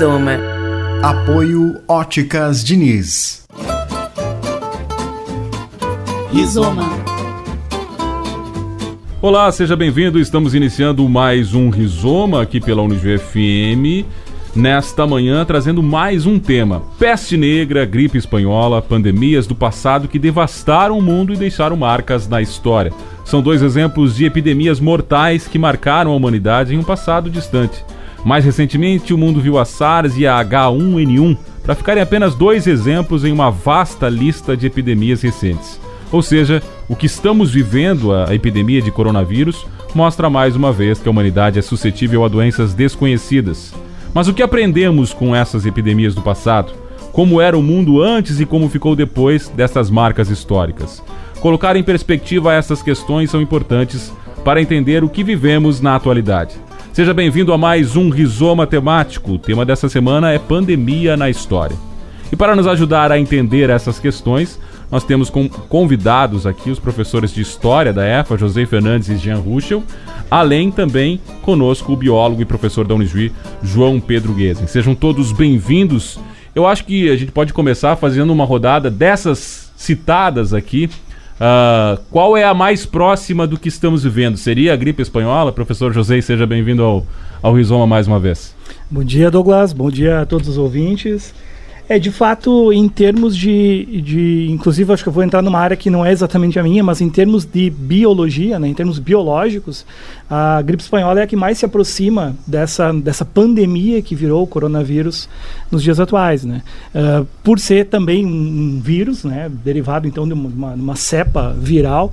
Rizoma. Apoio Óticas Diniz. Rizoma. Olá, seja bem-vindo. Estamos iniciando mais um Rizoma aqui pela Unijuí FM. Nesta manhã, trazendo mais um tema: peste negra, gripe espanhola, pandemias do passado que devastaram o mundo e deixaram marcas na história. São dois exemplos de epidemias mortais que marcaram a humanidade em um passado distante. Mais recentemente, o mundo viu a SARS e a H1N1, para ficarem apenas dois exemplos em uma vasta lista de epidemias recentes. Ou seja, o que estamos vivendo, a epidemia de coronavírus, mostra mais uma vez que a humanidade é suscetível a doenças desconhecidas. Mas o que aprendemos com essas epidemias do passado? Como era o mundo antes e como ficou depois dessas marcas históricas? Colocar em perspectiva essas questões são importantes para entender o que vivemos na atualidade. Seja bem-vindo a mais um Rizoma Temático. O tema dessa semana é Pandemia na História. E para nos ajudar a entender essas questões, nós temos convidados aqui os professores de História da EFA, José Fernandes e Jean Ruschel, além também conosco o biólogo e professor da Unijuí, João Pedro Guesen. Sejam todos bem-vindos. Eu acho que a gente pode começar fazendo uma rodada dessas citadas aqui. Uh, qual é a mais próxima do que estamos vivendo? Seria a gripe espanhola? Professor José, seja bem-vindo ao, ao Rizoma mais uma vez. Bom dia, Douglas. Bom dia a todos os ouvintes. É, de fato, em termos de, de. Inclusive, acho que eu vou entrar numa área que não é exatamente a minha, mas em termos de biologia, né, em termos biológicos, a gripe espanhola é a que mais se aproxima dessa, dessa pandemia que virou o coronavírus nos dias atuais. Né? Uh, por ser também um vírus, né, derivado então de uma, uma cepa viral.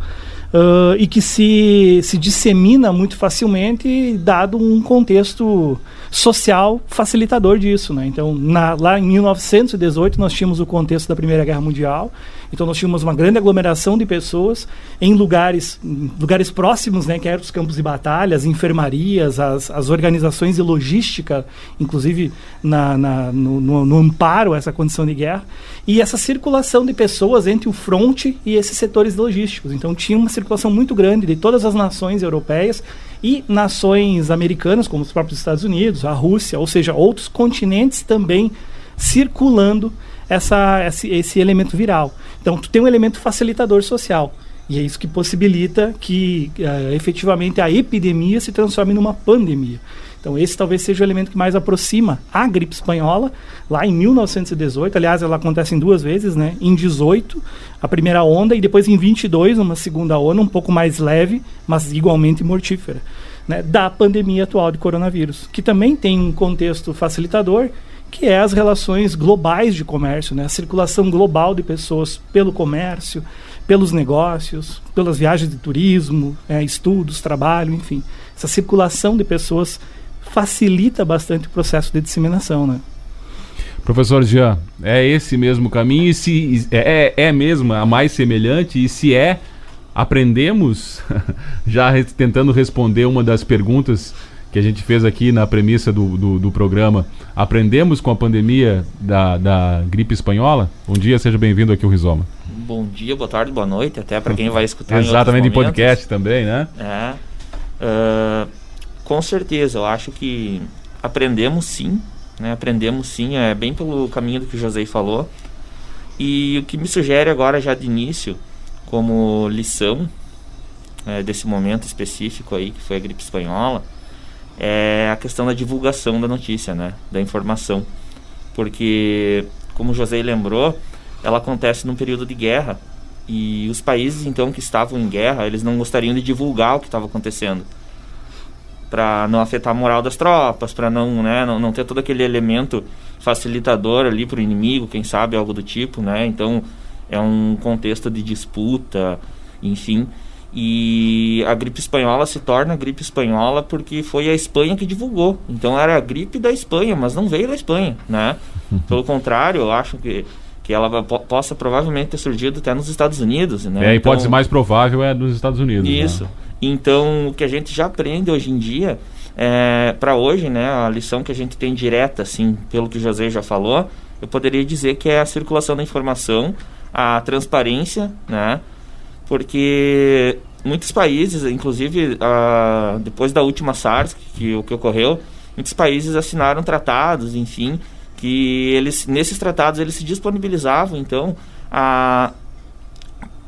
Uh, e que se, se dissemina muito facilmente, dado um contexto social facilitador disso. Né? Então, na, lá em 1918, nós tínhamos o contexto da Primeira Guerra Mundial, então nós tínhamos uma grande aglomeração de pessoas em lugares, lugares próximos, né, que eram os campos de batalha, as enfermarias, as, as organizações de logística, inclusive na, na no, no, no, amparo a essa condição de guerra, e essa circulação de pessoas entre o fronte e esses setores logísticos. Então tinha uma circulação muito grande de todas as nações europeias e nações americanas, como os próprios Estados Unidos, a Rússia, ou seja, outros continentes também circulando essa, esse, esse elemento viral. Então, tu tem um elemento facilitador social. E é isso que possibilita que uh, efetivamente a epidemia se transforme numa pandemia. Então, esse talvez seja o elemento que mais aproxima a gripe espanhola, lá em 1918. Aliás, ela acontece em duas vezes, né? Em 18, a primeira onda, e depois em 22, uma segunda onda, um pouco mais leve, mas igualmente mortífera, né? da pandemia atual de coronavírus, que também tem um contexto facilitador que é as relações globais de comércio, né? a circulação global de pessoas pelo comércio, pelos negócios, pelas viagens de turismo, é, estudos, trabalho, enfim. Essa circulação de pessoas facilita bastante o processo de disseminação. Né? Professor Jean, é esse mesmo caminho e se é, é, é mesmo a mais semelhante e se é, aprendemos, já tentando responder uma das perguntas que a gente fez aqui na premissa do, do, do programa, aprendemos com a pandemia da, da gripe espanhola? Bom dia, seja bem-vindo aqui ao Rizoma. Bom dia, boa tarde, boa noite, até para quem vai escutar Exatamente, em, em podcast também, né? É. Uh, com certeza, eu acho que aprendemos sim, né? Aprendemos sim, é bem pelo caminho do que o José falou. E o que me sugere agora, já de início, como lição é, desse momento específico aí, que foi a gripe espanhola, é a questão da divulgação da notícia, né? Da informação. Porque, como o José lembrou, ela acontece num período de guerra. E os países, então, que estavam em guerra, eles não gostariam de divulgar o que estava acontecendo. Para não afetar a moral das tropas, para não, né, não, não ter todo aquele elemento facilitador ali para o inimigo, quem sabe, algo do tipo, né? Então, é um contexto de disputa, enfim. E a gripe espanhola se torna gripe espanhola porque foi a Espanha que divulgou. Então era a gripe da Espanha, mas não veio da Espanha, né? Pelo contrário, eu acho que que ela possa provavelmente ter surgido até nos Estados Unidos, né? É, a hipótese então, mais provável é nos Estados Unidos. Né? Isso. Né? Então, o que a gente já aprende hoje em dia, é, para hoje, né, a lição que a gente tem direta, assim, pelo que o José já falou, eu poderia dizer que é a circulação da informação, a transparência, né? porque muitos países, inclusive uh, depois da última SARS, que, que, que ocorreu, muitos países assinaram tratados, enfim, que eles nesses tratados eles se disponibilizavam então a,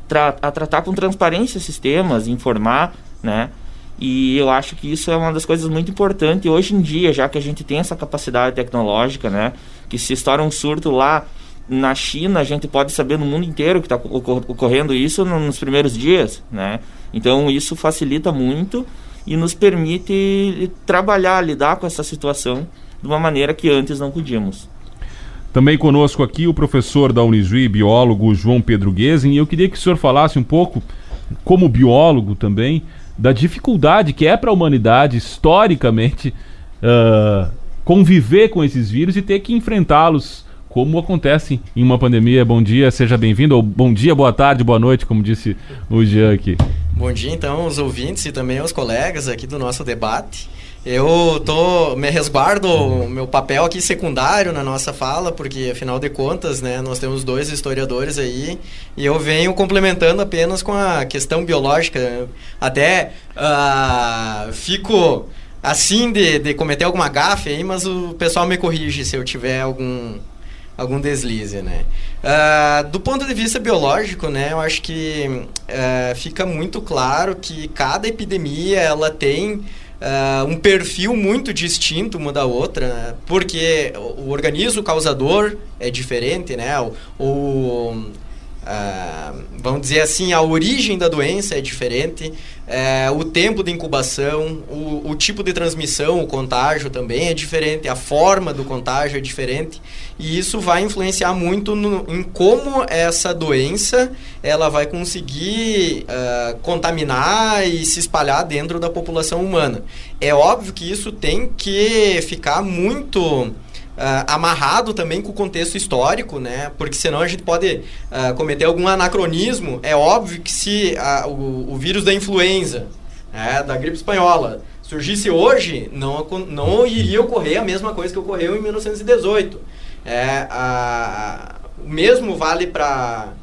tra a tratar com transparência sistemas, informar, né? E eu acho que isso é uma das coisas muito importantes hoje em dia, já que a gente tem essa capacidade tecnológica, né? Que se estoura um surto lá na China, a gente pode saber no mundo inteiro que está ocorrendo isso nos primeiros dias, né? Então isso facilita muito e nos permite trabalhar, lidar com essa situação de uma maneira que antes não podíamos. Também conosco aqui o professor da Unisui, biólogo João Pedro Guesen, e eu queria que o senhor falasse um pouco, como biólogo também, da dificuldade que é para a humanidade, historicamente, uh, conviver com esses vírus e ter que enfrentá-los como acontece em uma pandemia. Bom dia, seja bem-vindo, ou bom dia, boa tarde, boa noite, como disse o Jean aqui. Bom dia, então, aos ouvintes e também aos colegas aqui do nosso debate. Eu tô me resguardo meu papel aqui secundário na nossa fala, porque afinal de contas, né, nós temos dois historiadores aí, e eu venho complementando apenas com a questão biológica. Até uh, fico assim de, de cometer alguma gafe aí, mas o pessoal me corrige se eu tiver algum algum deslize, né? Uh, do ponto de vista biológico, né, eu acho que uh, fica muito claro que cada epidemia ela tem uh, um perfil muito distinto uma da outra, né? porque o organismo causador é diferente, né? O, o uh, vamos dizer assim, a origem da doença é diferente, uh, o tempo de incubação, o, o, tipo de transmissão, o contágio também é diferente, a forma do contágio é diferente. E isso vai influenciar muito no, em como essa doença ela vai conseguir uh, contaminar e se espalhar dentro da população humana. É óbvio que isso tem que ficar muito Uh, amarrado também com o contexto histórico, né? Porque senão a gente pode uh, cometer algum anacronismo. É óbvio que se uh, o, o, vírus da influenza, né, da gripe espanhola, surgisse hoje, não, não iria ocorrer a mesma coisa que ocorreu em 1918. É, o mesmo vale para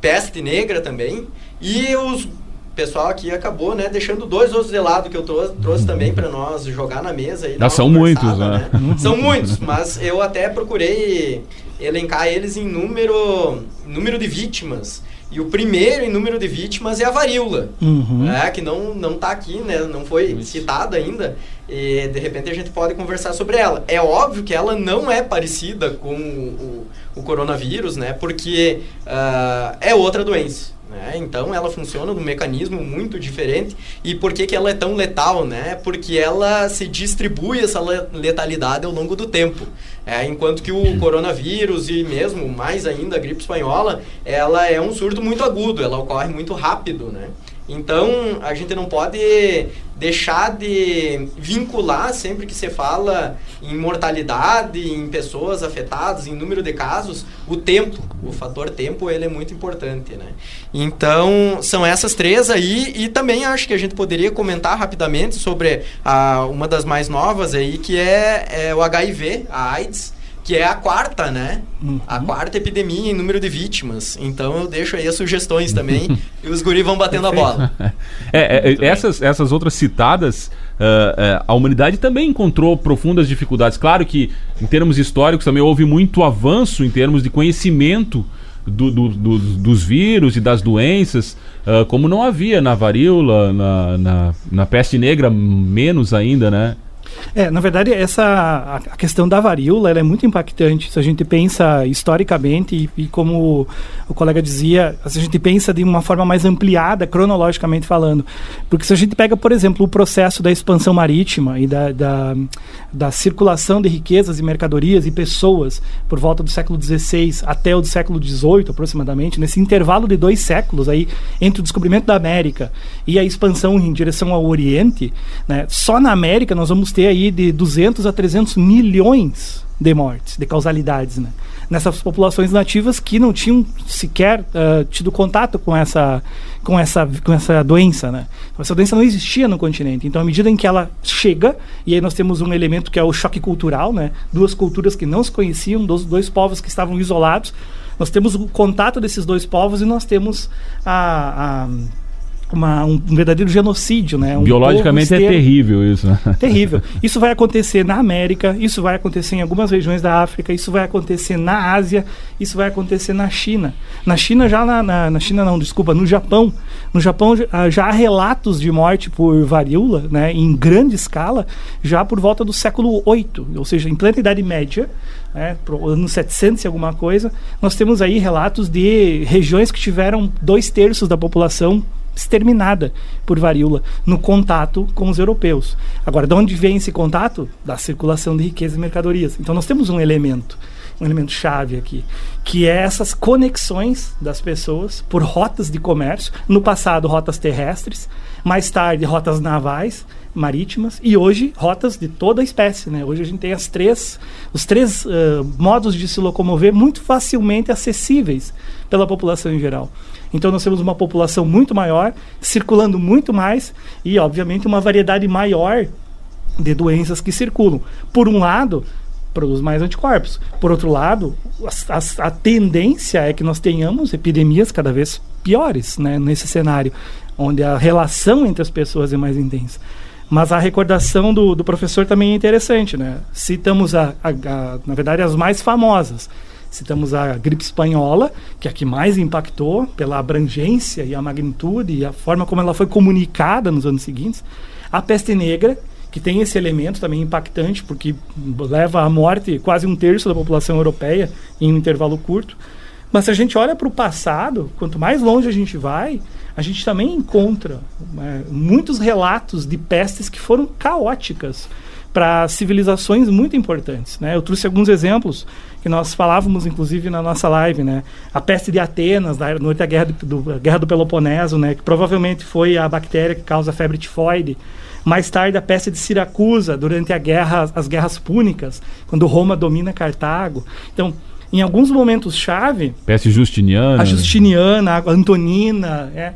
peste negra também. E os pessoal aqui acabou, né, deixando dois outros de lado que eu trouxe, trouxe também para nós jogar na mesa. E Já são muitos, né? né? são muitos, mas eu até procurei elencar eles em número, número de vítimas. E o primeiro em número de vítimas é a varíola, uhum. né, que não não está aqui, né, não foi citada ainda. E de repente a gente pode conversar sobre ela. É óbvio que ela não é parecida com o, o, o coronavírus, né, porque uh, é outra doença. Né? Então ela funciona num mecanismo muito diferente. E por que, que ela é tão letal? Né? Porque ela se distribui essa letalidade ao longo do tempo. É, enquanto que o coronavírus e mesmo mais ainda a gripe espanhola, ela é um surto muito agudo, ela ocorre muito rápido. Né? Então, a gente não pode deixar de vincular sempre que você fala em mortalidade, em pessoas afetadas, em número de casos, o tempo. O fator tempo, ele é muito importante, né? Então, são essas três aí e também acho que a gente poderia comentar rapidamente sobre a, uma das mais novas aí, que é, é o HIV, a AIDS, que é a quarta, né? Uhum. A quarta epidemia em número de vítimas. Então eu deixo aí as sugestões também e os guris vão batendo a bola. é, é, essas, essas outras citadas, uh, uh, a humanidade também encontrou profundas dificuldades. Claro que, em termos históricos, também houve muito avanço em termos de conhecimento. Do, do, do, dos vírus e das doenças, uh, como não havia na varíola, na, na, na peste negra, menos ainda, né? É, na verdade, essa a questão da varíola é muito impactante. Se a gente pensa historicamente e, e, como o colega dizia, se a gente pensa de uma forma mais ampliada, cronologicamente falando. Porque se a gente pega, por exemplo, o processo da expansão marítima e da, da, da circulação de riquezas e mercadorias e pessoas por volta do século XVI até o do século XVIII, aproximadamente, nesse intervalo de dois séculos aí entre o descobrimento da América e a expansão em direção ao Oriente, né, só na América nós vamos ter aí de 200 a 300 milhões de mortes, de causalidades, né? Nessas populações nativas que não tinham sequer uh, tido contato com essa, com, essa, com essa doença, né? Essa doença não existia no continente. Então, à medida em que ela chega, e aí nós temos um elemento que é o choque cultural, né? Duas culturas que não se conheciam, dois, dois povos que estavam isolados. Nós temos o contato desses dois povos e nós temos a, a uma, um, verdadeiro genocídio, né? Um Biologicamente é terrível isso. Né? Terrível. Isso vai acontecer na América, isso vai acontecer em algumas regiões da África, isso vai acontecer na Ásia, isso vai acontecer na China. Na China já na, na, na China não, desculpa, no Japão. No Japão ah, já há relatos de morte por varíola, né? Em grande escala, já por volta do século VIII, ou seja, em plena Idade Média, né, pro ano 700 e alguma coisa, nós temos aí relatos de regiões que tiveram dois terços da população exterminada por varíola no contato com os europeus. Agora, de onde vem esse contato? Da circulação de riqueza e mercadorias. Então, nós temos um elemento, um elemento chave aqui, que é essas conexões das pessoas por rotas de comércio. No passado, rotas terrestres, mais tarde, rotas navais, marítimas e hoje rotas de toda a espécie, né? Hoje a gente tem as três, os três uh, modos de se locomover muito facilmente acessíveis pela população em geral. Então nós temos uma população muito maior, circulando muito mais e, obviamente, uma variedade maior de doenças que circulam. Por um lado, produz mais anticorpos. Por outro lado, a, a, a, tendência é que nós tenhamos epidemias cada vez piores né, nesse cenário, onde a relação entre as pessoas é mais intensa. Mas a recordação do, do professor também é interessante. Né? Citamos, a, a, na verdade, as mais famosas. Citamos a gripe espanhola, que é a que mais impactou pela abrangência e a magnitude e a forma como ela foi comunicada nos anos seguintes. A peste negra, que tem esse elemento também impactante, porque leva à morte quase um terço da população europeia em um intervalo curto. Mas se a gente olha para o passado, quanto mais longe a gente vai, a gente também encontra é, muitos relatos de pestes que foram caóticas para civilizações muito importantes. Né? Eu trouxe alguns exemplos que nós falávamos, inclusive, na nossa live. Né? A peste de Atenas, da, noite da guerra do, do, guerra do Peloponeso, né? que provavelmente foi a bactéria que causa a febre tifoide. Mais tarde, a peste de Siracusa, durante a guerra, as guerras púnicas, quando Roma domina Cartago. Então, em alguns momentos-chave... Peste justiniana. A justiniana, a antonina, é,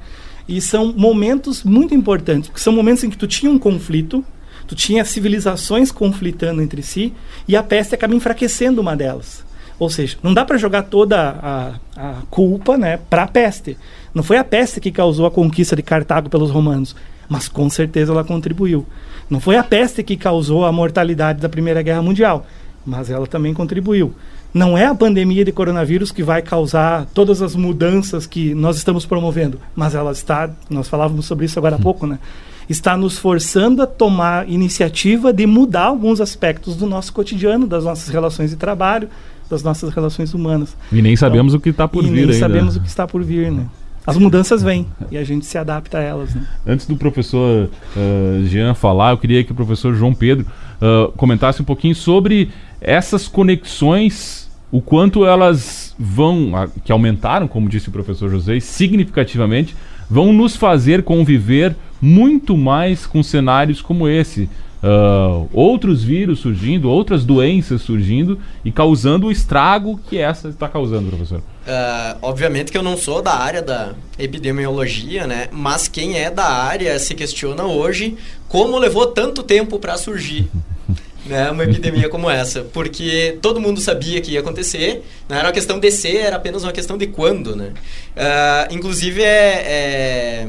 e são momentos muito importantes, porque são momentos em que tu tinha um conflito, Tu tinha civilizações conflitando entre si e a peste acaba enfraquecendo uma delas. Ou seja, não dá para jogar toda a, a culpa né, para a peste. Não foi a peste que causou a conquista de Cartago pelos romanos, mas com certeza ela contribuiu. Não foi a peste que causou a mortalidade da Primeira Guerra Mundial, mas ela também contribuiu. Não é a pandemia de coronavírus que vai causar todas as mudanças que nós estamos promovendo, mas ela está, nós falávamos sobre isso agora há pouco, né? Está nos forçando a tomar iniciativa de mudar alguns aspectos do nosso cotidiano, das nossas relações de trabalho, das nossas relações humanas. E nem sabemos então, o que está por vir nem ainda. sabemos o que está por vir, né? As mudanças vêm e a gente se adapta a elas. Né? Antes do professor uh, Jean falar, eu queria que o professor João Pedro uh, comentasse um pouquinho sobre essas conexões, o quanto elas vão, que aumentaram, como disse o professor José, significativamente, vão nos fazer conviver muito mais com cenários como esse. Uh, outros vírus surgindo, outras doenças surgindo e causando o estrago que essa está causando, professor. Uh, obviamente que eu não sou da área da epidemiologia, né? Mas quem é da área se questiona hoje como levou tanto tempo para surgir. né, uma epidemia como essa, porque todo mundo sabia que ia acontecer, não era uma questão de ser, era apenas uma questão de quando, né? Uh, inclusive é, é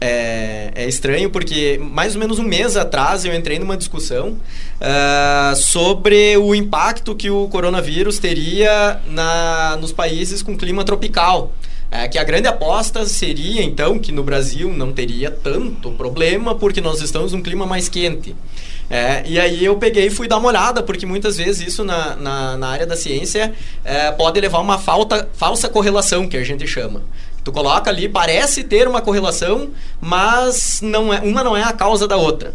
é, é, estranho porque mais ou menos um mês atrás eu entrei numa discussão uh, sobre o impacto que o coronavírus teria na, nos países com clima tropical. É, que a grande aposta seria então que no Brasil não teria tanto problema porque nós estamos num clima mais quente. É, e aí eu peguei e fui dar uma olhada, porque muitas vezes isso na, na, na área da ciência é, pode levar a uma falta, falsa correlação, que a gente chama. Tu coloca ali, parece ter uma correlação, mas não é, uma não é a causa da outra.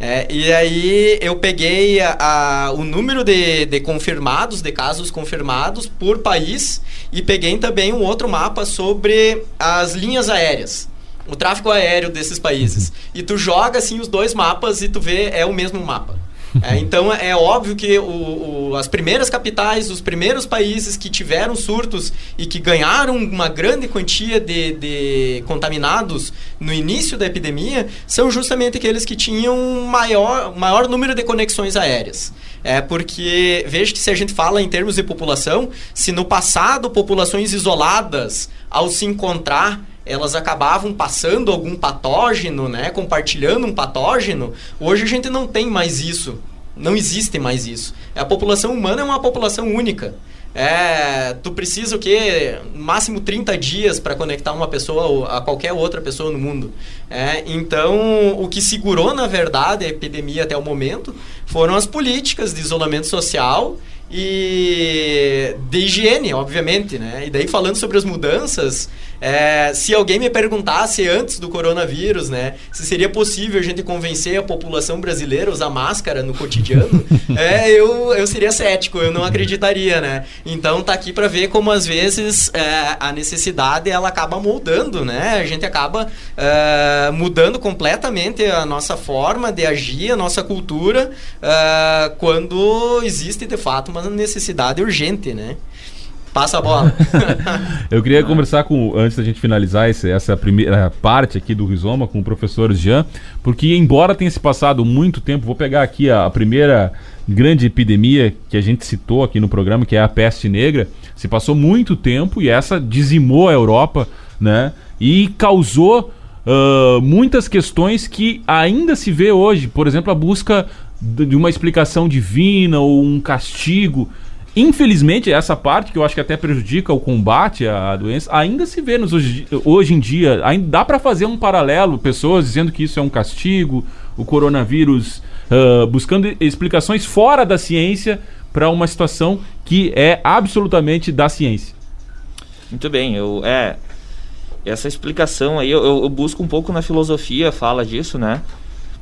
É, e aí eu peguei a, a, o número de, de confirmados, de casos confirmados por país, e peguei também um outro mapa sobre as linhas aéreas o tráfego aéreo desses países. E tu joga assim os dois mapas e tu vê é o mesmo mapa. É, então é óbvio que o, o, as primeiras capitais, os primeiros países que tiveram surtos e que ganharam uma grande quantia de, de contaminados no início da epidemia são justamente aqueles que tinham maior, maior número de conexões aéreas. É porque, veja que se a gente fala em termos de população, se no passado populações isoladas, ao se encontrar, elas acabavam passando algum patógeno, né, compartilhando um patógeno, hoje a gente não tem mais isso. Não existe mais isso. A população humana é uma população única. É, tu precisa o quê? Máximo 30 dias para conectar uma pessoa a qualquer outra pessoa no mundo. É, então, o que segurou, na verdade, a epidemia até o momento foram as políticas de isolamento social e de higiene, obviamente, né? E daí falando sobre as mudanças, é, se alguém me perguntasse antes do coronavírus, né, se seria possível a gente convencer a população brasileira a usar máscara no cotidiano, é, eu, eu seria cético, eu não acreditaria, né? Então tá aqui para ver como às vezes é, a necessidade ela acaba moldando, né? A gente acaba é, mudando completamente a nossa forma de agir, a nossa cultura, é, quando existe de fato uma necessidade urgente, né? Passa a bola. eu queria conversar com, antes da gente finalizar esse, essa primeira parte aqui do Rizoma com o professor Jean, porque embora tenha se passado muito tempo, vou pegar aqui a, a primeira grande epidemia que a gente citou aqui no programa, que é a peste negra, se passou muito tempo e essa dizimou a Europa, né? E causou uh, muitas questões que ainda se vê hoje, por exemplo, a busca de uma explicação divina ou um castigo. Infelizmente, essa parte que eu acho que até prejudica o combate à doença, ainda se vê nos hoje, hoje em dia. Ainda dá para fazer um paralelo, pessoas dizendo que isso é um castigo, o coronavírus uh, buscando explicações fora da ciência para uma situação que é absolutamente da ciência. Muito bem, eu é essa explicação aí eu, eu busco um pouco na filosofia, fala disso, né?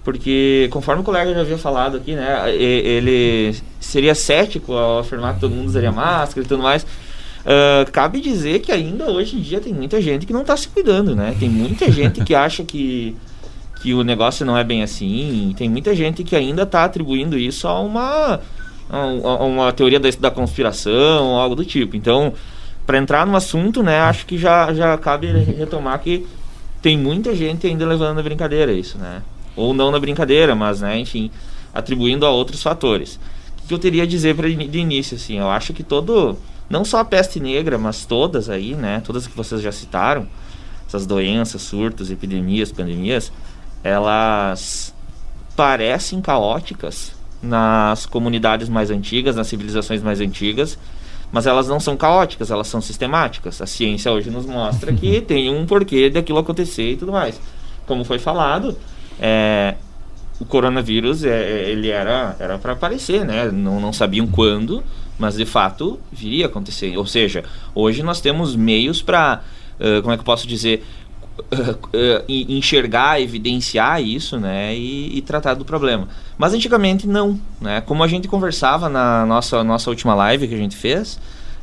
Porque, conforme o colega já havia falado aqui, né, ele seria cético ao afirmar que todo mundo usaria máscara e tudo mais. Uh, cabe dizer que ainda hoje em dia tem muita gente que não está se cuidando, né? Tem muita gente que acha que, que o negócio não é bem assim. Tem muita gente que ainda está atribuindo isso a uma, a uma teoria da, da conspiração, algo do tipo. Então, para entrar no assunto, né, acho que já, já cabe retomar que tem muita gente ainda levando a brincadeira isso, né? Ou não na brincadeira, mas, né, enfim, atribuindo a outros fatores. O que eu teria a dizer para de início, assim, eu acho que todo, não só a peste negra, mas todas aí, né, todas que vocês já citaram, essas doenças, surtos, epidemias, pandemias, elas parecem caóticas nas comunidades mais antigas, nas civilizações mais antigas, mas elas não são caóticas, elas são sistemáticas. A ciência hoje nos mostra que tem um porquê daquilo acontecer e tudo mais. Como foi falado, é, o coronavírus é, é ele era era para aparecer, né? Não, não sabiam quando, mas de fato viria a acontecer. Ou seja, hoje nós temos meios para, uh, como é que eu posso dizer, uh, uh, enxergar, evidenciar isso, né? E, e, tratar do problema. Mas antigamente não, né? Como a gente conversava na nossa nossa última live que a gente fez,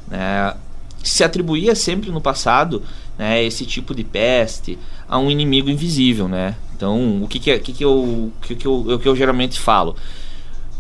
né? Se atribuía sempre no passado, né? Esse tipo de peste a um inimigo invisível, né? Então, o que, que, é, que, que, eu, que, que, eu, que eu geralmente falo?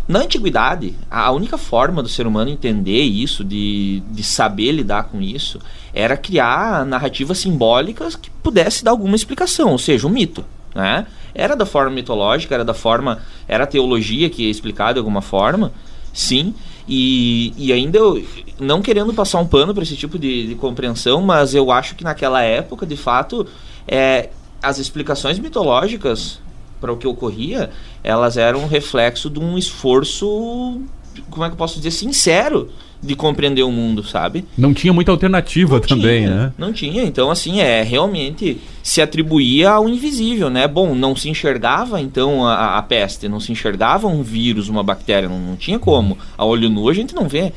Na antiguidade, a única forma do ser humano entender isso, de, de saber lidar com isso, era criar narrativas simbólicas que pudesse dar alguma explicação, ou seja, um mito. Né? Era da forma mitológica, era da forma. Era a teologia que explicar de alguma forma, sim. E, e ainda eu, não querendo passar um pano para esse tipo de, de compreensão, mas eu acho que naquela época, de fato, é, as explicações mitológicas para o que ocorria, elas eram um reflexo de um esforço, como é que eu posso dizer, sincero de compreender o mundo, sabe? Não tinha muita alternativa não também, tinha, né? Não tinha. Então, assim, é realmente se atribuía ao invisível, né? Bom, não se enxergava então a, a peste, não se enxergava um vírus, uma bactéria, não, não tinha como. A olho nu a gente não vê.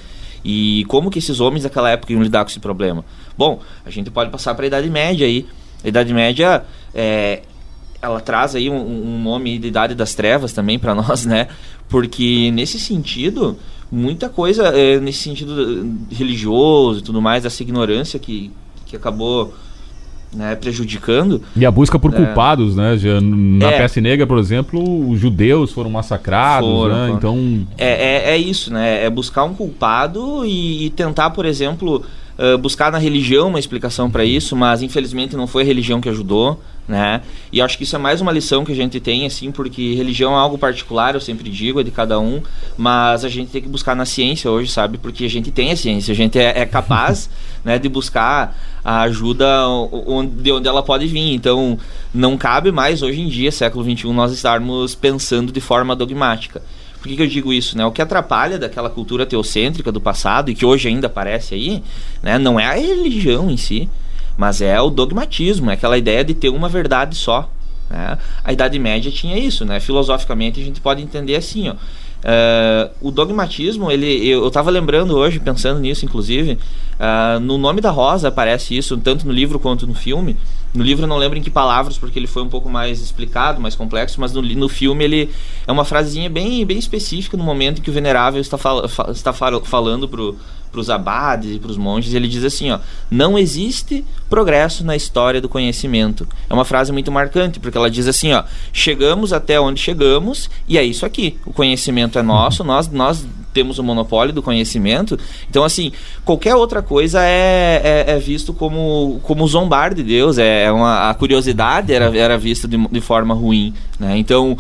E como que esses homens daquela época iam lidar com esse problema? Bom, a gente pode passar para a Idade Média aí. A Idade Média é, ela traz aí um, um, nome de Idade das Trevas também para nós, né? Porque nesse sentido, muita coisa, é, nesse sentido religioso e tudo mais, essa ignorância que, que acabou né, prejudicando. E a busca por é, culpados, né? Já, na é, Peste Negra, por exemplo, os judeus foram massacrados, foram, né? Foram. Então. É, é, é, isso, né? É buscar um culpado e, e tentar, por exemplo uh, buscar na religião uma explicação para isso, mas infelizmente não foi a religião que ajudou, né? E acho que isso é mais uma lição que a gente tem, assim, porque religião é algo particular, eu sempre digo, é de cada um, mas a gente tem que buscar na ciência hoje, sabe? Porque a gente tem a ciência, a gente é, é capaz, né, de buscar a ajuda onde, de onde ela pode vir. Então, não cabe mais hoje em dia, século XXI, nós estarmos pensando de forma dogmática. Por que, que, eu digo isso? Né? O que atrapalha daquela cultura teocêntrica do passado e que hoje ainda aparece aí, né? não é a religião em si, mas é o dogmatismo, é aquela ideia de ter uma verdade só. Né? A Idade Média tinha isso, né? Filosoficamente a gente pode entender assim, ó. Uh, o dogmatismo, ele, eu estava lembrando hoje, pensando nisso, inclusive, uh, no nome da Rosa aparece isso, tanto no livro quanto no filme. No livro eu não lembro em que palavras, porque ele foi um pouco mais explicado, mais complexo, mas no, no filme ele é uma frasezinha bem, bem específica no momento em que o venerável está, fal, está fal, falando pro para os abades e para os monges, ele diz assim, ó, não existe progresso na história do conhecimento. É uma frase muito marcante, porque ela diz assim, ó, chegamos até onde chegamos e é isso aqui. O conhecimento é nosso, nós nós temos o monopólio do conhecimento. Então, assim, qualquer outra coisa é, é, é visto como, como zombar de Deus. É, é uma, a curiosidade era, era vista de, de forma ruim. Né? Então,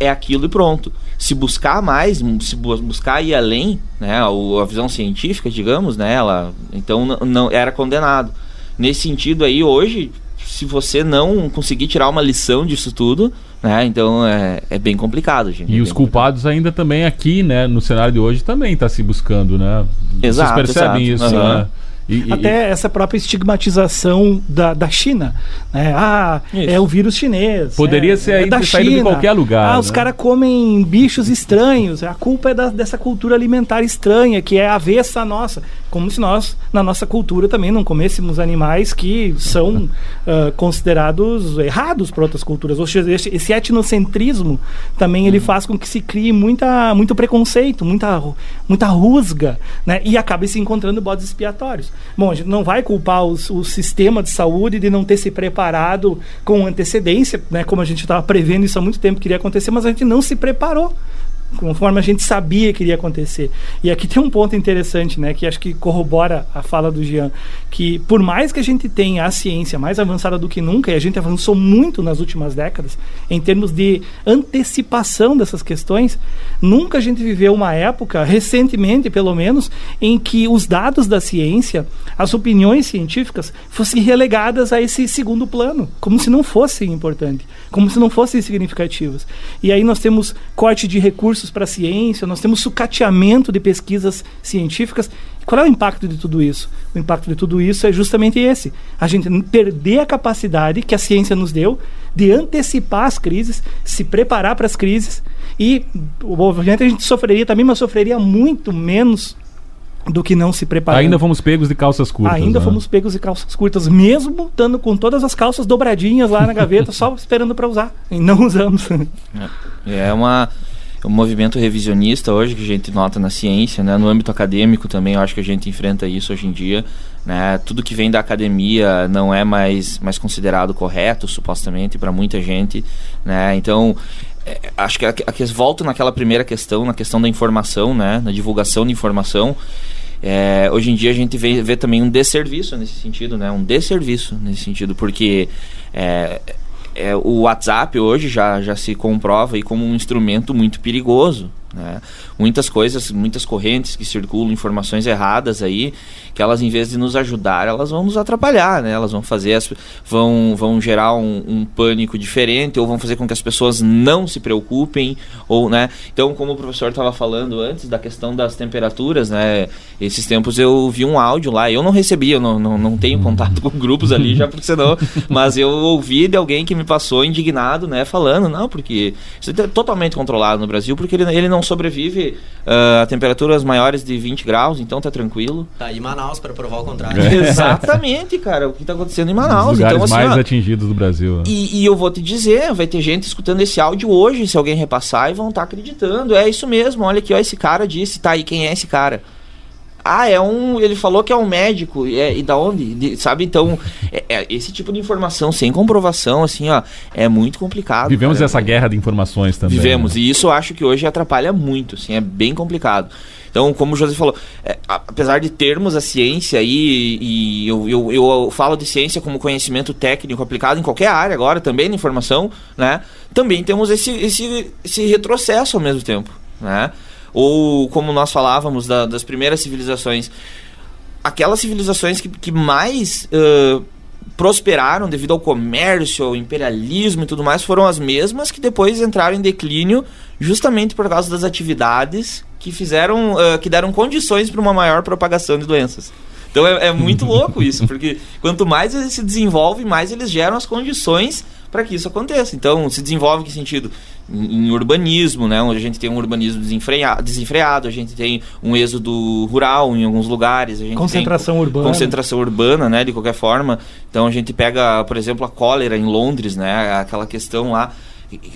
é aquilo e pronto. Se buscar mais, se buscar ir além, né, a, visão científica, digamos, né, ela, então não, não era condenado. Nesse sentido aí, hoje, se você não conseguir tirar uma lição disso tudo, né? Então é, é bem complicado, gente. E é os culpados complicado. ainda também aqui, né? No cenário de hoje também está se buscando, né? Exato, Vocês percebem exato. isso, uhum. né? E, Até e... essa própria estigmatização da, da China. Né? Ah, Isso. é o vírus chinês. Poderia é, ser é da China. de qualquer lugar. Ah, né? os caras comem bichos estranhos. A culpa é da, dessa cultura alimentar estranha, que é avessa a nossa. Como se nós, na nossa cultura, também não comêssemos animais que são uh, considerados errados por outras culturas. Ou seja, esse, esse etnocentrismo também ele uhum. faz com que se crie muita, muito preconceito, muita, muita rusga, né? e acabe se encontrando bodes expiatórios. Bom, a gente não vai culpar os, o sistema de saúde de não ter se preparado com antecedência, né? como a gente estava prevendo isso há muito tempo que iria acontecer, mas a gente não se preparou conforme a gente sabia que iria acontecer. E aqui tem um ponto interessante, né, que acho que corrobora a fala do Jean, que por mais que a gente tenha a ciência mais avançada do que nunca, e a gente avançou muito nas últimas décadas em termos de antecipação dessas questões, nunca a gente viveu uma época, recentemente pelo menos, em que os dados da ciência, as opiniões científicas fossem relegadas a esse segundo plano, como se não fossem importantes, como se não fossem significativas. E aí nós temos corte de recursos para a ciência, nós temos sucateamento de pesquisas científicas. Qual é o impacto de tudo isso? O impacto de tudo isso é justamente esse: a gente perder a capacidade que a ciência nos deu de antecipar as crises, se preparar para as crises. E, obviamente, a gente sofreria também, mas sofreria muito menos do que não se preparar. Ainda fomos pegos de calças curtas. Ainda né? fomos pegos de calças curtas, mesmo estando com todas as calças dobradinhas lá na gaveta, só esperando para usar. E não usamos. É, é uma o movimento revisionista hoje que a gente nota na ciência, né, no âmbito acadêmico também, eu acho que a gente enfrenta isso hoje em dia, né, tudo que vem da academia não é mais, mais considerado correto, supostamente, para muita gente, né, então é, acho que a, a, volto naquela primeira questão, na questão da informação, né, na divulgação de informação, é, hoje em dia a gente vê, vê, também um desserviço nesse sentido, né, um desserviço nesse sentido, porque é, é, o WhatsApp hoje já, já se comprova aí como um instrumento muito perigoso. Né? Muitas coisas, muitas correntes que circulam, informações erradas aí, que elas em vez de nos ajudar, elas vão nos atrapalhar, né? Elas vão fazer, as, vão, vão gerar um, um pânico diferente, ou vão fazer com que as pessoas não se preocupem, ou, né? Então, como o professor estava falando antes da questão das temperaturas, né? Esses tempos eu vi um áudio lá, eu não recebi, eu não, não, não tenho contato com grupos ali, já porque senão, mas eu ouvi de alguém que me passou indignado, né? Falando, não, porque isso é totalmente controlado no Brasil, porque ele, ele não sobrevive uh, a temperaturas maiores de 20 graus, então tá tranquilo. Tá aí Manaus para provar o contrário. É. Exatamente, cara, o que tá acontecendo em Manaus. Os lugares então, assim, mais ó, atingidos do Brasil. Né? E, e, eu vou te dizer, vai ter gente escutando esse áudio hoje, se alguém repassar, e vão estar tá acreditando. É isso mesmo, olha aqui, ó, esse cara disse, tá aí, quem é esse cara? Ah, é um. Ele falou que é um médico. É, e da onde? De, sabe? Então, é, é, esse tipo de informação sem comprovação, assim, ó, é muito complicado. Vivemos cara. essa guerra de informações também. Vivemos, né? e isso eu acho que hoje atrapalha muito, assim, é bem complicado. Então, como o José falou, é, apesar de termos a ciência aí, e eu, eu, eu, falo de ciência como conhecimento técnico aplicado em qualquer área agora, também na informação, né? Também temos esse, esse, esse retrocesso ao mesmo tempo, né? Ou como nós falávamos da, das primeiras civilizações, aquelas civilizações que, que mais uh, prosperaram devido ao comércio, ao imperialismo e tudo mais, foram as mesmas que depois entraram em declínio justamente por causa das atividades que fizeram, uh, que deram condições para uma maior propagação de doenças. Então é, é muito louco isso, porque quanto mais eles se desenvolvem, mais eles geram as condições para que isso aconteça. Então, se desenvolve em que sentido? Em, em, urbanismo, né? Onde a gente tem um urbanismo desenfreado, desenfreado, a gente tem um êxodo rural em alguns lugares. concentração urbana. Concentração urbana, né? De qualquer forma. Então, a gente pega, por exemplo, a cólera em Londres, né? Aquela questão lá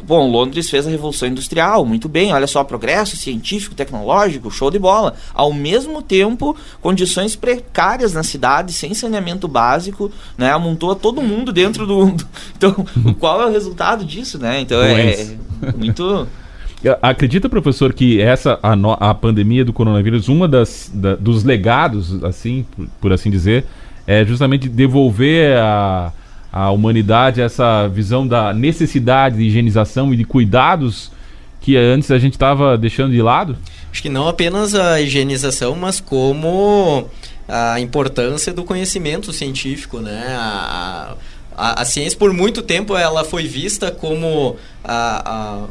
Bom, Londres fez a Revolução Industrial, muito bem, olha só, progresso científico, tecnológico, show de bola. Ao mesmo tempo, condições precárias na cidade, sem saneamento básico, né? Amontou todo mundo dentro do. Então, qual é o resultado disso, né? Então é, é muito. Acredita, professor, que essa a, no, a pandemia do coronavírus, uma das da, dos legados, assim, por, por assim dizer, é justamente devolver a a humanidade essa visão da necessidade de higienização e de cuidados que antes a gente estava deixando de lado? Acho que não apenas a higienização, mas como a importância do conhecimento científico, né? A, a, a ciência por muito tempo ela foi vista como a, a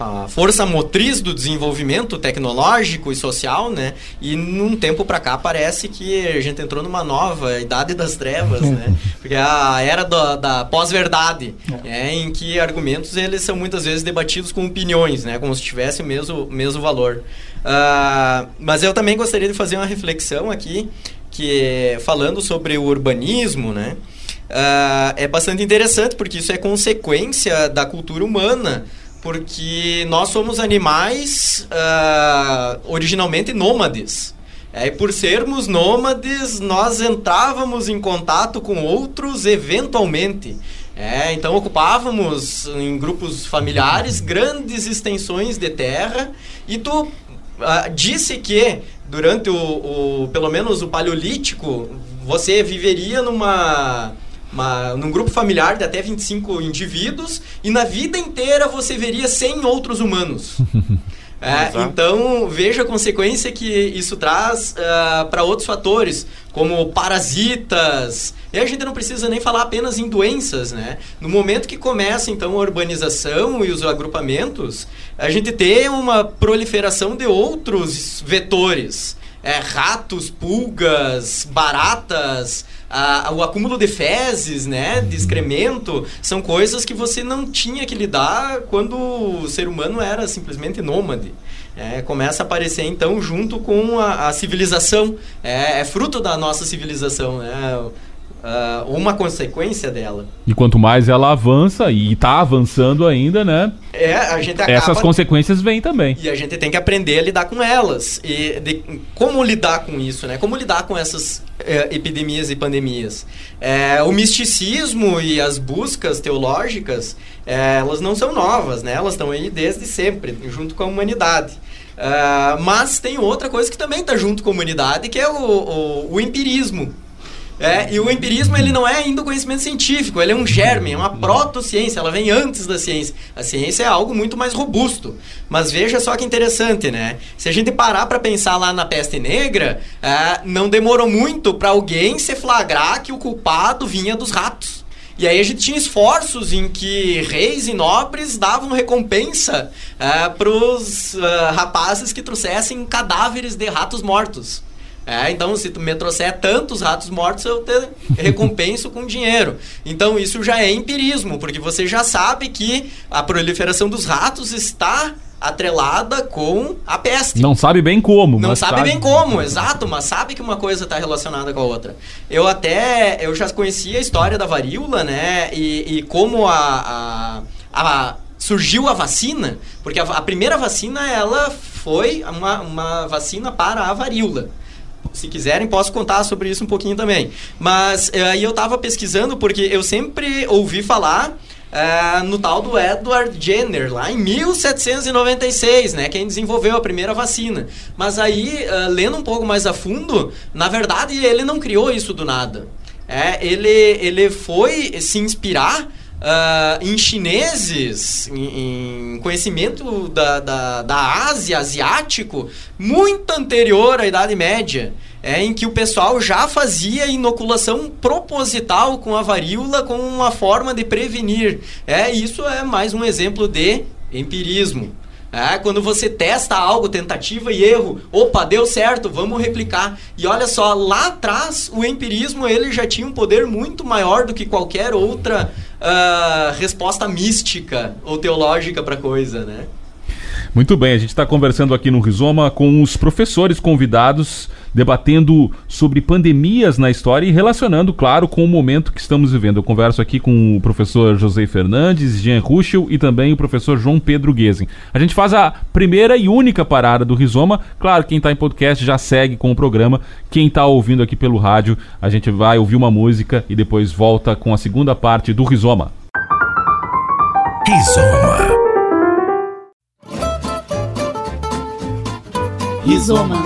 a força motriz do desenvolvimento tecnológico e social, né? E num tempo para cá parece que a gente entrou numa nova idade das trevas, né? Porque é a era do, da pós-verdade, é. é. em que argumentos eles são muitas vezes debatidos com opiniões, né? Como se tivesse o mesmo, mesmo valor. Uh, mas eu também gostaria de fazer uma reflexão aqui, que falando sobre o urbanismo, né? Uh, é bastante interessante porque isso é consequência da cultura humana porque nós somos animais uh, originalmente nômades. É, e por sermos nômades, nós entrávamos em contato com outros eventualmente. É, então ocupávamos em grupos familiares grandes extensões de terra e tu uh, disse que durante o, o, pelo menos o paleolítico você viveria numa uma, num grupo familiar de até 25 indivíduos e na vida inteira você veria 100 outros humanos. É, então, veja a consequência que isso traz uh, para outros fatores, como parasitas. E a gente não precisa nem falar apenas em doenças, né? No momento que começa, então, a urbanização e os agrupamentos, a gente tem uma proliferação de outros vetores. É, ratos, pulgas, baratas, a, o acúmulo de fezes, né, de excremento, são coisas que você não tinha que lidar quando o ser humano era simplesmente nômade. É, começa a aparecer então junto com a, a civilização, é, é, fruto da nossa civilização, né? Uh, uma consequência dela. E quanto mais ela avança, e está avançando ainda, né? É, a gente acaba... Essas consequências vêm também. E a gente tem que aprender a lidar com elas. E de, como lidar com isso, né? Como lidar com essas é, epidemias e pandemias. É, o misticismo e as buscas teológicas, é, elas não são novas, né? Elas estão aí desde sempre, junto com a humanidade. Uh, mas tem outra coisa que também está junto com a humanidade, que é o, o, o empirismo. É, e o empirismo ele não é ainda o conhecimento científico, ele é um germe, é uma protociência, ela vem antes da ciência. A ciência é algo muito mais robusto. Mas veja só que interessante, né? Se a gente parar para pensar lá na peste negra, é, não demorou muito para alguém se flagrar que o culpado vinha dos ratos. E aí a gente tinha esforços em que reis e nobres davam recompensa é, para os uh, rapazes que trouxessem cadáveres de ratos mortos. É, então, se tu me trouxer tantos ratos mortos, eu te recompenso com dinheiro. Então, isso já é empirismo, porque você já sabe que a proliferação dos ratos está atrelada com a peste. Não sabe bem como. Não sabe, sabe, bem como, exato, mas sabe que uma coisa está relacionada com a outra. Eu até, eu já conhecia a história da varíola, né, e, e como a, a, a, surgiu a vacina, porque a, a primeira vacina, ela foi uma, uma vacina para a varíola se quiserem, posso contar sobre isso um pouquinho também. Mas eh, aí eu estava pesquisando porque eu sempre ouvi falar uh, no tal do Edward Jenner, lá em 1796, né? Quem desenvolveu a primeira vacina. Mas aí, uh, lendo um pouco mais a fundo, na verdade ele não criou isso do nada. É, ele, ele foi se inspirar Uh, em chineses, em, em conhecimento da, da, da Ásia, asiático, muito anterior à Idade Média é, em que o pessoal já fazia inoculação proposital com a varíola como uma forma de prevenir. É, isso é mais um exemplo de empirismo. É, quando você testa algo, tentativa e erro, opa, deu certo, vamos replicar. E olha só, lá atrás o empirismo ele já tinha um poder muito maior do que qualquer outra uh, resposta mística ou teológica para coisa, né? Muito bem, a gente está conversando aqui no Rizoma com os professores convidados, debatendo sobre pandemias na história e relacionando, claro, com o momento que estamos vivendo. Eu converso aqui com o professor José Fernandes, Jean Ruschel e também o professor João Pedro Guesen. A gente faz a primeira e única parada do Rizoma. Claro, quem está em podcast já segue com o programa. Quem está ouvindo aqui pelo rádio, a gente vai ouvir uma música e depois volta com a segunda parte do Rizoma. Rizoma. Rizoma.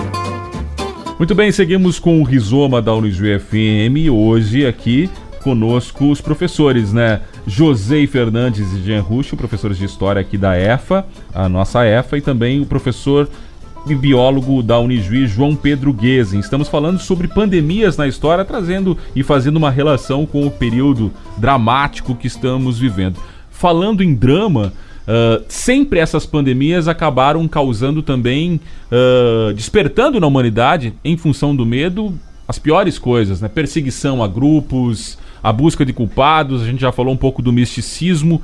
Muito bem, seguimos com o Rizoma da Unijuí FM. Hoje aqui conosco os professores, né? José Fernandes e Jean Ruxo, professores de História aqui da EFA, a nossa EFA, e também o professor e biólogo da Unijuí, João Pedro Guesen. Estamos falando sobre pandemias na história, trazendo e fazendo uma relação com o período dramático que estamos vivendo. Falando em drama, Uh, sempre essas pandemias acabaram causando também, uh, despertando na humanidade, em função do medo, as piores coisas, né? Perseguição a grupos, a busca de culpados, a gente já falou um pouco do misticismo.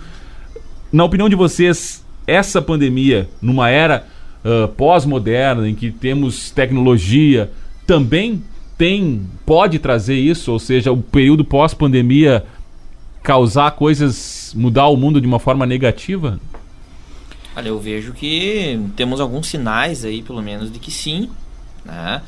Na opinião de vocês, essa pandemia, numa era uh, pós-moderna, em que temos tecnologia, também tem, pode trazer isso, ou seja, o período pós-pandemia causar coisas, mudar o mundo de uma forma negativa? Olha, eu vejo que temos alguns sinais aí, pelo menos, de que sim, né?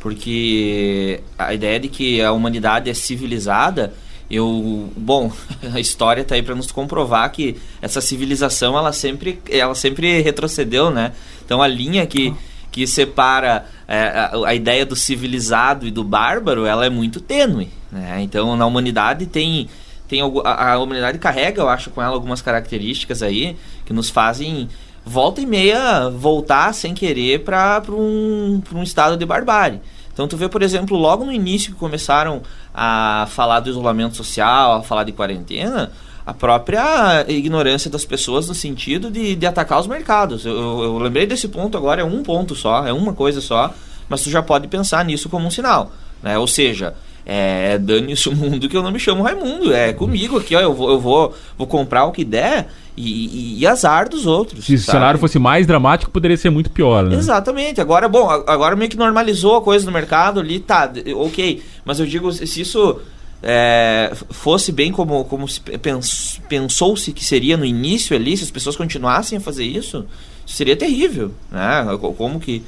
Porque a ideia de que a humanidade é civilizada, eu, bom, a história está aí para nos comprovar que essa civilização ela sempre, ela sempre retrocedeu, né? Então a linha que que separa é, a, a, ideia do civilizado e do bárbaro, ela é muito tênue, né? Então na humanidade tem tem a, a humanidade carrega, eu acho, com ela algumas características aí que nos fazem volta e meia voltar sem querer para um, um estado de barbárie. Então tu vê, por exemplo, logo no início que começaram a falar do isolamento social, a falar de quarentena, a própria ignorância das pessoas no sentido de, de atacar os mercados. Eu, eu, eu, lembrei desse ponto agora, é um ponto só, é uma coisa só, mas tu já pode pensar nisso como um sinal. Né? Ou seja, é, dane-se o mundo que eu não me chamo Raimundo. É comigo aqui, ó. Eu vou, eu vou, vou comprar o que der e, e, e azar dos outros. Se sabe? o cenário fosse mais dramático, poderia ser muito pior, né? Exatamente. Agora, bom, agora meio que normalizou a coisa no mercado ali, tá, ok. Mas eu digo, se isso é, fosse bem como, como pensou-se que seria no início ali, se as pessoas continuassem a fazer isso, seria terrível, né? Como que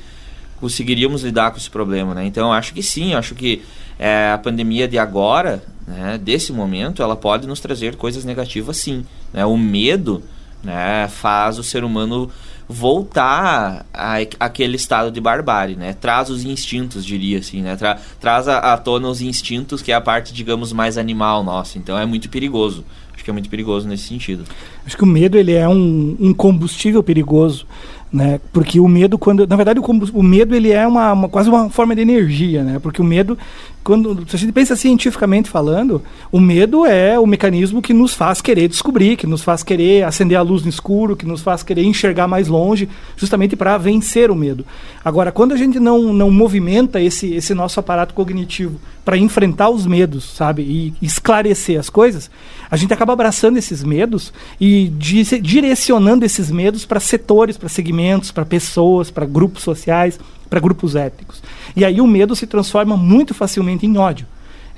conseguiríamos lidar com esse problema, né? Então, acho que sim, acho que é, a pandemia de agora, né, desse momento, ela pode nos trazer coisas negativas sim. Né? O medo né, faz o ser humano voltar a, aquele estado de barbárie, né? Traz os instintos, diria assim, né? Tra, traz à, tona os instintos, que é a parte, digamos, mais animal nossa. Então é muito perigoso. Acho que é muito perigoso nesse sentido. Acho que o medo ele é um, um combustível perigoso né? Porque o medo, quando na verdade o, o medo ele é uma, uma, quase uma forma de energia, né? Porque o medo, quando se a gente pensa cientificamente falando, o medo é o mecanismo que nos faz querer descobrir, que nos faz querer acender a luz no escuro, que nos faz querer enxergar mais longe, justamente para vencer o medo. Agora, quando a gente não não movimenta esse esse nosso aparato cognitivo para enfrentar os medos, sabe, e esclarecer as coisas, a gente acaba abraçando esses medos e direcionando esses medos para setores, para segmentos, para pessoas, para grupos sociais, para grupos étnicos. E aí o medo se transforma muito facilmente em ódio.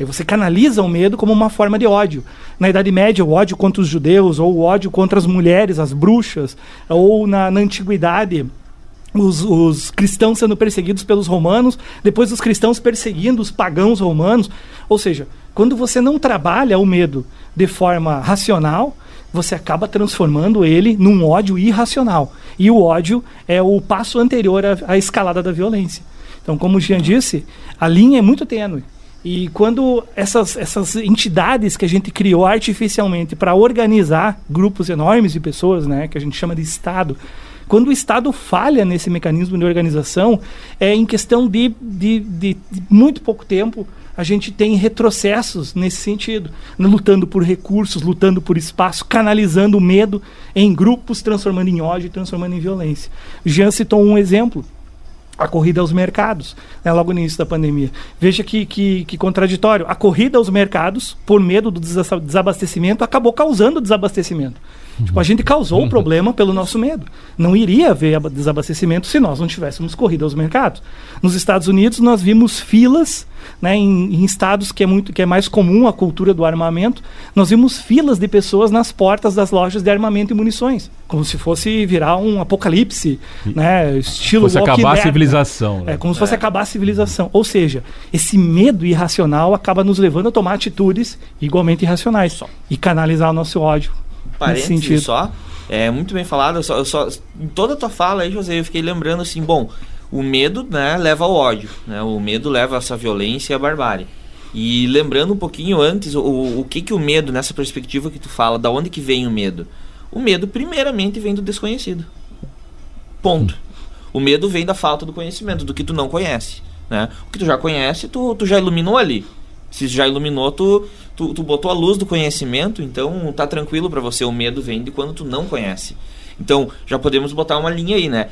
E você canaliza o medo como uma forma de ódio. Na Idade Média, o ódio contra os judeus, ou o ódio contra as mulheres, as bruxas, ou na, na Antiguidade, os, os, cristãos sendo perseguidos pelos romanos, depois os cristãos perseguindo os pagãos romanos. Ou seja, quando você não trabalha o medo de forma racional, você acaba transformando ele num ódio irracional. E o ódio é o passo anterior à, à escalada da violência. Então, como o Jean disse, a linha é muito tênue. E quando essas, essas entidades que a gente criou artificialmente para organizar grupos enormes de pessoas, né, que a gente chama de Estado, quando o Estado falha nesse mecanismo de organização, é em questão de, de, de, de muito pouco tempo, a gente tem retrocessos nesse sentido, né, lutando por recursos, lutando por espaço, canalizando o medo em grupos, transformando em ódio, transformando em violência. Jean citou um exemplo a corrida aos mercados, né, logo no início da pandemia. Veja que, que, que, contraditório. A corrida aos mercados, por medo do desabastecimento, acabou causando desabastecimento. Tipo, a gente causou o problema pelo nosso medo. Não iria haver desabastecimento se nós não tivéssemos corrida aos mercados. Nos Estados Unidos, nós vimos filas, né, em, em, estados que é, muito, que é mais comum a cultura do armamento, nós vimos filas de pessoas nas portas das lojas de armamento e munições. Como se fosse virar um apocalipse, né, estilo fosse acabar a civilização. Né? É, como se fosse é. acabar a civilização. Ou seja, esse medo irracional acaba nos levando a tomar atitudes igualmente irracionais. Só. E canalizar o nosso ódio parênteses só. É muito bem falado. Eu só, eu só, em toda a tua fala aí, José, eu fiquei lembrando assim, bom, o medo né, leva ao ódio. Né? O medo leva a essa violência e a barbárie. E lembrando um pouquinho antes, o, o que que o medo, nessa perspectiva que tu fala, da onde que vem o medo? O medo, primeiramente, vem do desconhecido. Ponto. O medo vem da falta do conhecimento, do que tu não conhece. Né? O que tu já conhece, tu, tu já iluminou ali. Se já iluminou, tu, tu, tu botou a luz do conhecimento, então tá tranquilo para você. O medo vem de quando tu não conhece. Então, já podemos botar uma linha aí, né?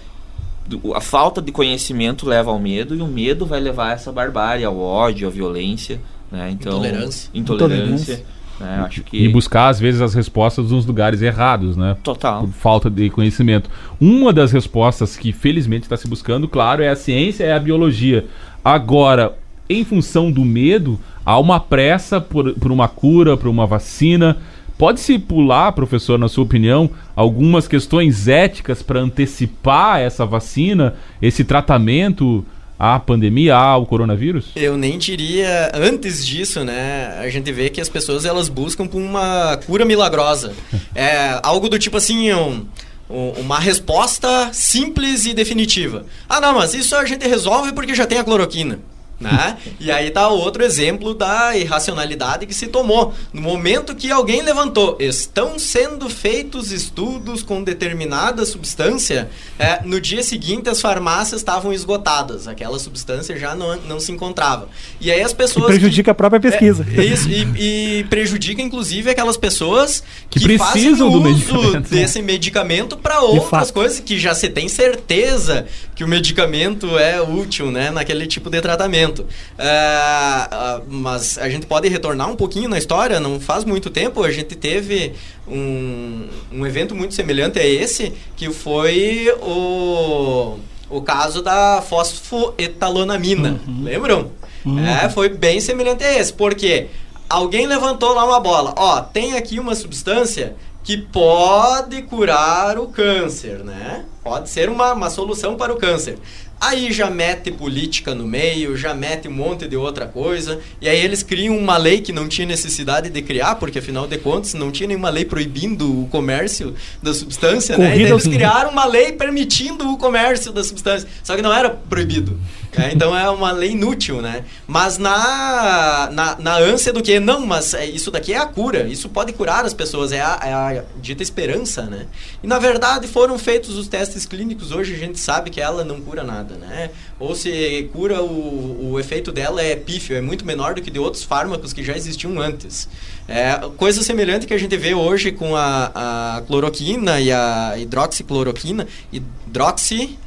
A falta de conhecimento leva ao medo e o medo vai levar a essa barbárie, ao ódio, à violência, né? Então, intolerância. Intolerância. Né? Acho que... E buscar, às vezes, as respostas nos lugares errados, né? Total. Por falta de conhecimento. Uma das respostas que, felizmente, está se buscando, claro, é a ciência, é a biologia. Agora, em função do medo, há uma pressa por, por uma cura, por uma vacina. Pode-se pular, professor, na sua opinião, algumas questões éticas para antecipar essa vacina, esse tratamento à pandemia, ao coronavírus? Eu nem diria antes disso, né? A gente vê que as pessoas elas buscam por uma cura milagrosa. é algo do tipo assim, um, uma resposta simples e definitiva. Ah, não, mas isso a gente resolve porque já tem a cloroquina. Né? E aí tá outro exemplo da irracionalidade que se tomou. No momento que alguém levantou, estão sendo feitos estudos com determinada substância, é, no dia seguinte as farmácias estavam esgotadas, aquela substância já não, não se encontrava. E aí as pessoas. E prejudica que, a própria pesquisa. É, isso, e, e, prejudica inclusive aquelas pessoas que, que precisam do medicamento. desse medicamento para outras coisas que já se tem certeza que o medicamento é útil né, naquele tipo de tratamento. Uh, uh, mas a gente pode retornar um pouquinho na história, não faz muito tempo, a gente teve um, um evento muito semelhante a esse, que foi o, o caso da fosfoetalonamina. Uhum. Lembram? Uhum. É, foi bem semelhante a esse. porque Alguém levantou lá uma bola. Ó, tem aqui uma substância que pode curar o câncer, né? Pode ser uma, uma solução para o câncer. Aí já mete política no meio, já mete um monte de outra coisa, e aí eles criam uma lei que não tinha necessidade de criar, porque afinal de contas não tinha nenhuma lei proibindo o comércio da substância, Corrida né? E eles criaram uma lei permitindo o comércio da substância, só que não era proibido. É, então é uma lei inútil, né? Mas na, na, na ânsia do que, não, mas é, isso daqui é a cura, isso pode curar as pessoas, é a, é a dita esperança, né? E na verdade foram feitos os testes clínicos, hoje a gente sabe que ela não cura nada, né? Ou se cura, o, o efeito dela é pífio, é muito menor do que de outros fármacos que já existiam antes. É, coisa semelhante que a gente vê hoje com a, a cloroquina e a hidroxicloroquina, hidroxi...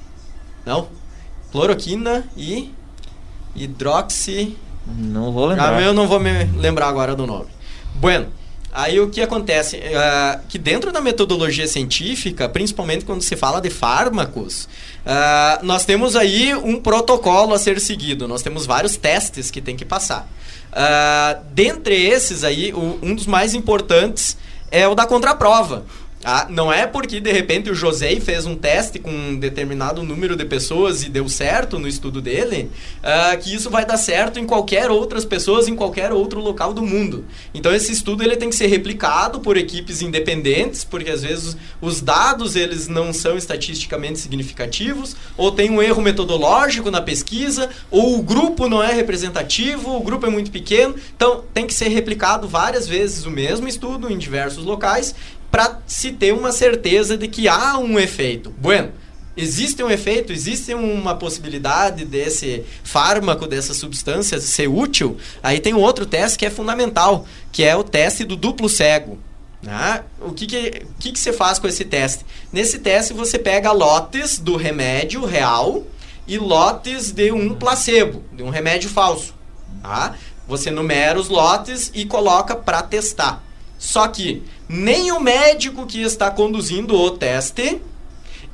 Não, cloroquina e hidroxi. Não vou lembrar. Ah, eu não vou me lembrar agora do nome. Bueno, aí o que acontece? Uh, que dentro da metodologia científica, principalmente quando se fala de fármacos, uh, nós temos aí um protocolo a ser seguido. Nós temos vários testes que tem que passar. Uh, dentre esses aí, o, um dos mais importantes é o da contraprova. Ah, não é porque de repente o José fez um teste com um determinado número de pessoas e deu certo no estudo dele, ah, que isso vai dar certo em qualquer outras pessoas, em qualquer outro local do mundo. Então esse estudo ele tem que ser replicado por equipes independentes, porque às vezes os dados eles não são estatisticamente significativos, ou tem um erro metodológico na pesquisa, ou o grupo não é representativo, o grupo é muito pequeno. Então tem que ser replicado várias vezes o mesmo estudo em diversos locais para se ter uma certeza de que há um efeito. Bueno, existe um efeito, existe uma possibilidade desse fármaco, dessa substância ser útil, aí tem um outro teste que é fundamental, que é o teste do duplo cego. Né? O que, que, que, que você faz com esse teste? Nesse teste você pega lotes do remédio real e lotes de um placebo, de um remédio falso. Tá? Você numera os lotes e coloca para testar. Só que nem o médico que está conduzindo o teste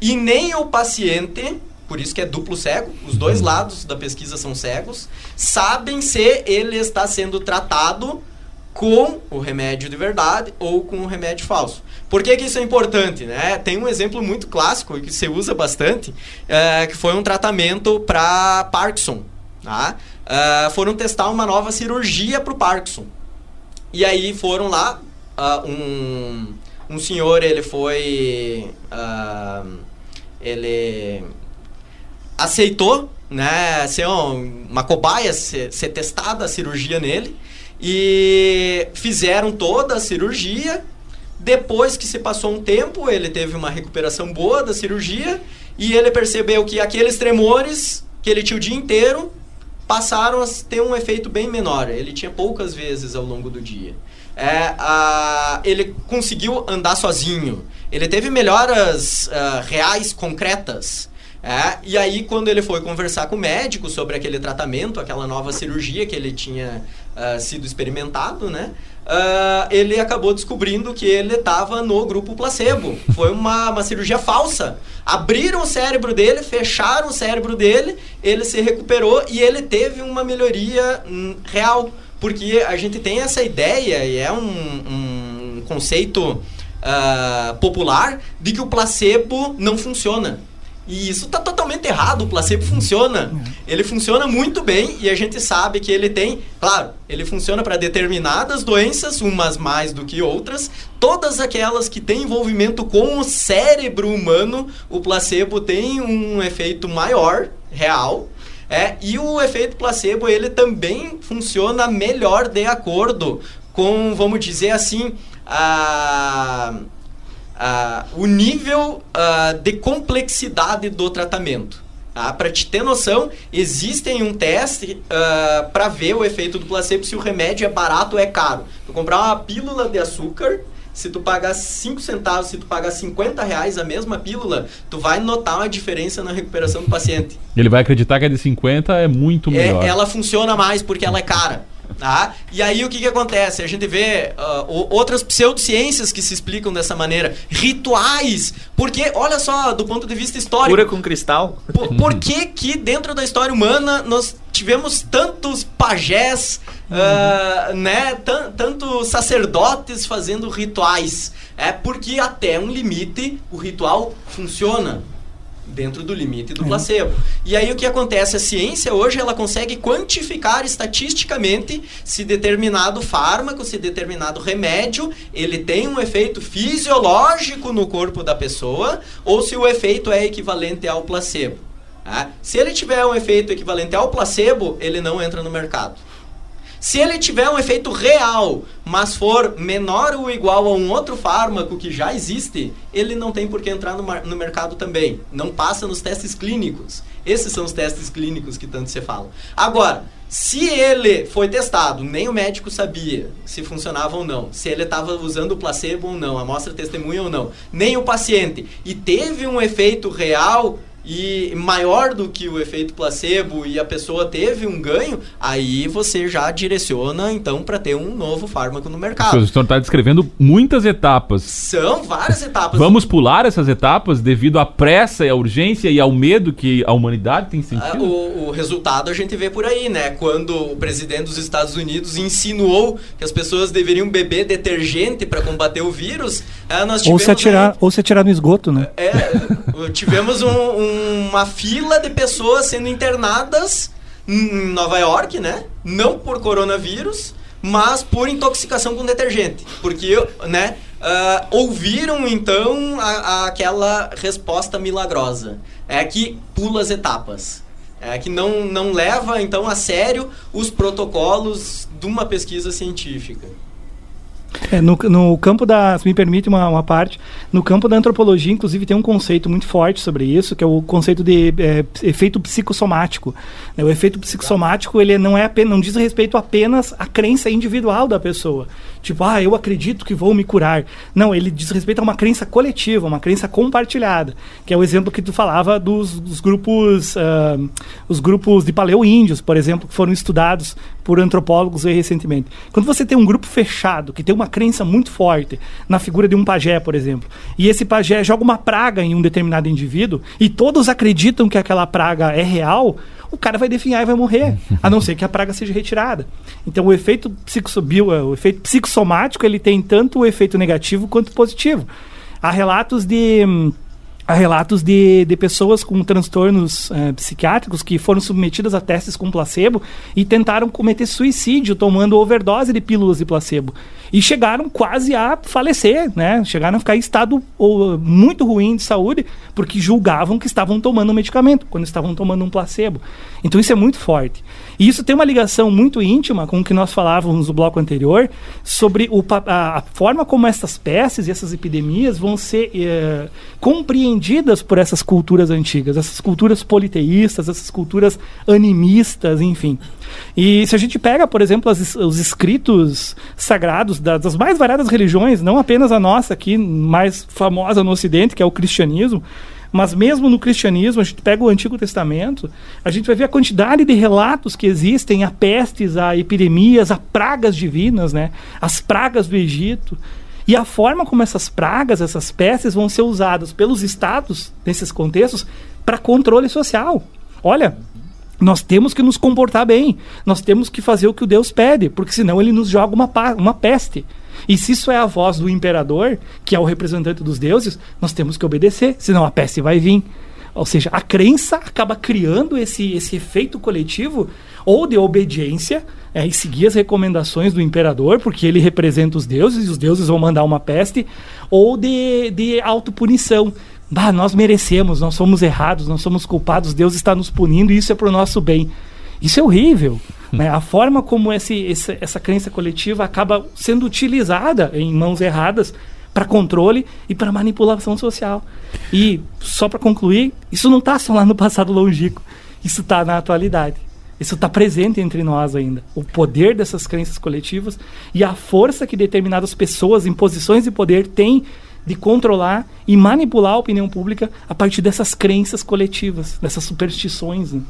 e nem o paciente, por isso que é duplo cego, os dois uhum. lados da pesquisa são cegos, sabem se ele está sendo tratado com o remédio de verdade ou com o remédio falso. Por que, que isso é importante? Né? Tem um exemplo muito clássico que você usa bastante, é, que foi um tratamento para Parkinson. Tá? Uh, foram testar uma nova cirurgia para o Parkinson. E aí foram lá, uh, um, um senhor, ele foi... Uh, ele aceitou né, ser uma cobaia, ser, ser testada a cirurgia nele. E fizeram toda a cirurgia. Depois que se passou um tempo, ele teve uma recuperação boa da cirurgia. E ele percebeu que aqueles tremores que ele tinha o dia inteiro passaram a ter um efeito bem menor. Ele tinha poucas vezes ao longo do dia é, a, ele conseguiu andar sozinho. Ele teve melhoras uh, reais, concretas. É, e aí, quando ele foi conversar com o médico sobre aquele tratamento, aquela nova cirurgia que ele tinha uh, sido experimentado, né? Uh, ele acabou descobrindo que ele estava no grupo placebo. Foi uma, uma cirurgia falsa. Abriram o cérebro dele, fecharam o cérebro dele, ele se recuperou e ele teve uma melhoria hum, real. Porque a gente tem essa ideia, e é um, um conceito uh, popular, de que o placebo não funciona. E isso está totalmente errado. O placebo funciona. Ele funciona muito bem e a gente sabe que ele tem, claro, ele funciona para determinadas doenças, umas mais do que outras. Todas aquelas que têm envolvimento com o cérebro humano, o placebo tem um efeito maior, real, é, e o efeito placebo, ele também funciona melhor de acordo com, vamos dizer assim, a, a, o nível a, de complexidade do tratamento. Tá? Para te ter noção, existem um teste uh, para ver o efeito do placebo se o remédio é barato ou é caro. Tu comprar uma pílula de açúcar se tu pagar 5 centavos, se tu pagar 50 reais a mesma pílula, tu vai notar uma diferença na recuperação do paciente. Ele vai acreditar que a de 50 é muito é, melhor. É, ela funciona mais porque ela é cara. Tá? E aí o que, que acontece? A gente vê uh, outras pseudociências que se explicam dessa maneira. Rituais. Porque, olha só, do ponto de vista histórico. Cura com cristal. Por, por que, que dentro da história humana nós tivemos tantos pajés, uhum. uh, né? Tantos sacerdotes fazendo rituais? É porque até um limite o ritual funciona dentro do limite do placebo. E aí o que acontece? A ciência hoje ela consegue quantificar estatisticamente se determinado fármaco, se determinado remédio, ele tem um efeito fisiológico no corpo da pessoa ou se o efeito é equivalente ao placebo. Tá? Se ele tiver um efeito equivalente ao placebo, ele não entra no mercado. Se ele tiver um efeito real, mas for menor ou igual a um outro fármaco que já existe, ele não tem por que entrar no, no mercado também. Não passa nos testes clínicos. Esses são os testes clínicos que tanto se fala. Agora, se ele foi testado, nem o médico sabia se funcionava ou não, se ele estava usando o placebo ou não, amostra testemunha ou não, nem o paciente, e teve um efeito real, e maior do que o efeito placebo e a pessoa teve um ganho, aí você já direciona então para ter um novo fármaco no mercado. O senhor está descrevendo muitas etapas. São várias etapas. Vamos pular essas etapas devido à pressa e à urgência e ao medo que a humanidade tem sentido? Ah, o, o resultado a gente vê por aí, né? Quando o presidente dos Estados Unidos insinuou que as pessoas deveriam beber detergente para combater o vírus, ah, nós tivemos, ou se atirar, um, ou se atirar no esgoto, né? É, tivemos um, um, uma fila de pessoas sendo internadas em Nova York, né? Não por coronavírus, mas por intoxicação com detergente, porque, né? Uh, ouviram então a, a, aquela resposta milagrosa. É que pula as etapas. É que não, não leva então a sério os protocolos de uma pesquisa científica. É, no, no campo da, se me permite uma, uma parte, no campo da antropologia, inclusive, tem um conceito muito forte sobre isso, que é o conceito de é, efeito psicossomático. O efeito psicossomático ele não é apenas, não diz respeito apenas à crença individual da pessoa. Tipo, ah, eu acredito que vou me curar. Não, ele diz respeito a uma crença coletiva, uma crença compartilhada, que é o exemplo que tu falava dos, dos grupos, uh, os grupos de paleo-índios, por exemplo, que foram estudados por antropólogos recentemente. Quando você tem um grupo fechado, que tem uma crença muito forte na figura de um pajé, por exemplo, e esse pajé joga uma praga em um determinado indivíduo, e todos acreditam que aquela praga é real, o cara vai definhar e vai morrer, a não ser que a praga seja retirada. Então o efeito psicossobio, o efeito psicossomático, ele tem tanto o efeito negativo quanto positivo. Há relatos de hum, há relatos de, de pessoas com transtornos é, psiquiátricos que foram submetidas a testes com placebo e tentaram cometer suicídio tomando overdose de pílulas de placebo. E chegaram quase a falecer, né? Chegaram a ficar em estado muito ruim de saúde porque julgavam que estavam tomando um medicamento, quando estavam tomando um placebo. Então isso é muito forte. E isso tem uma ligação muito íntima com o que nós falávamos no bloco anterior sobre o, a, a forma como essas pestes e essas epidemias vão ser é, compreendidas por essas culturas antigas, essas culturas politeístas, essas culturas animistas, enfim. E se a gente pega, por exemplo, as, os escritos sagrados das, das mais variadas religiões, não apenas a nossa aqui, mais famosa no Ocidente, que é o cristianismo, mas mesmo no cristianismo, a gente pega o Antigo Testamento, a gente vai ver a quantidade de relatos que existem a pestes, a epidemias, a pragas divinas, né? As pragas do Egito. E a forma como essas pragas, essas pestes vão ser usadas pelos estados, nesses contextos, para controle social. Olha, nós temos que nos comportar bem, nós temos que fazer o que o Deus pede, porque senão ele nos joga uma, uma peste. E se isso é a voz do imperador, que é o representante dos deuses, nós temos que obedecer, senão a peste vai vir. Ou seja, a crença acaba criando esse, esse efeito coletivo ou de obediência é, e seguir as recomendações do imperador, porque ele representa os deuses e os deuses vão mandar uma peste, ou de, de autopunição. Bah, nós merecemos, nós somos errados, nós somos culpados, Deus está nos punindo e isso é para o nosso bem. Isso é horrível. Né? A forma como esse, esse, essa crença coletiva acaba sendo utilizada em mãos erradas para controle e para manipulação social. E, só para concluir, isso não está só lá no passado longínquo, isso está na atualidade. Isso está presente entre nós ainda. O poder dessas crenças coletivas e a força que determinadas pessoas em posições de poder têm de controlar e manipular a opinião pública a partir dessas crenças coletivas, dessas superstições. Né?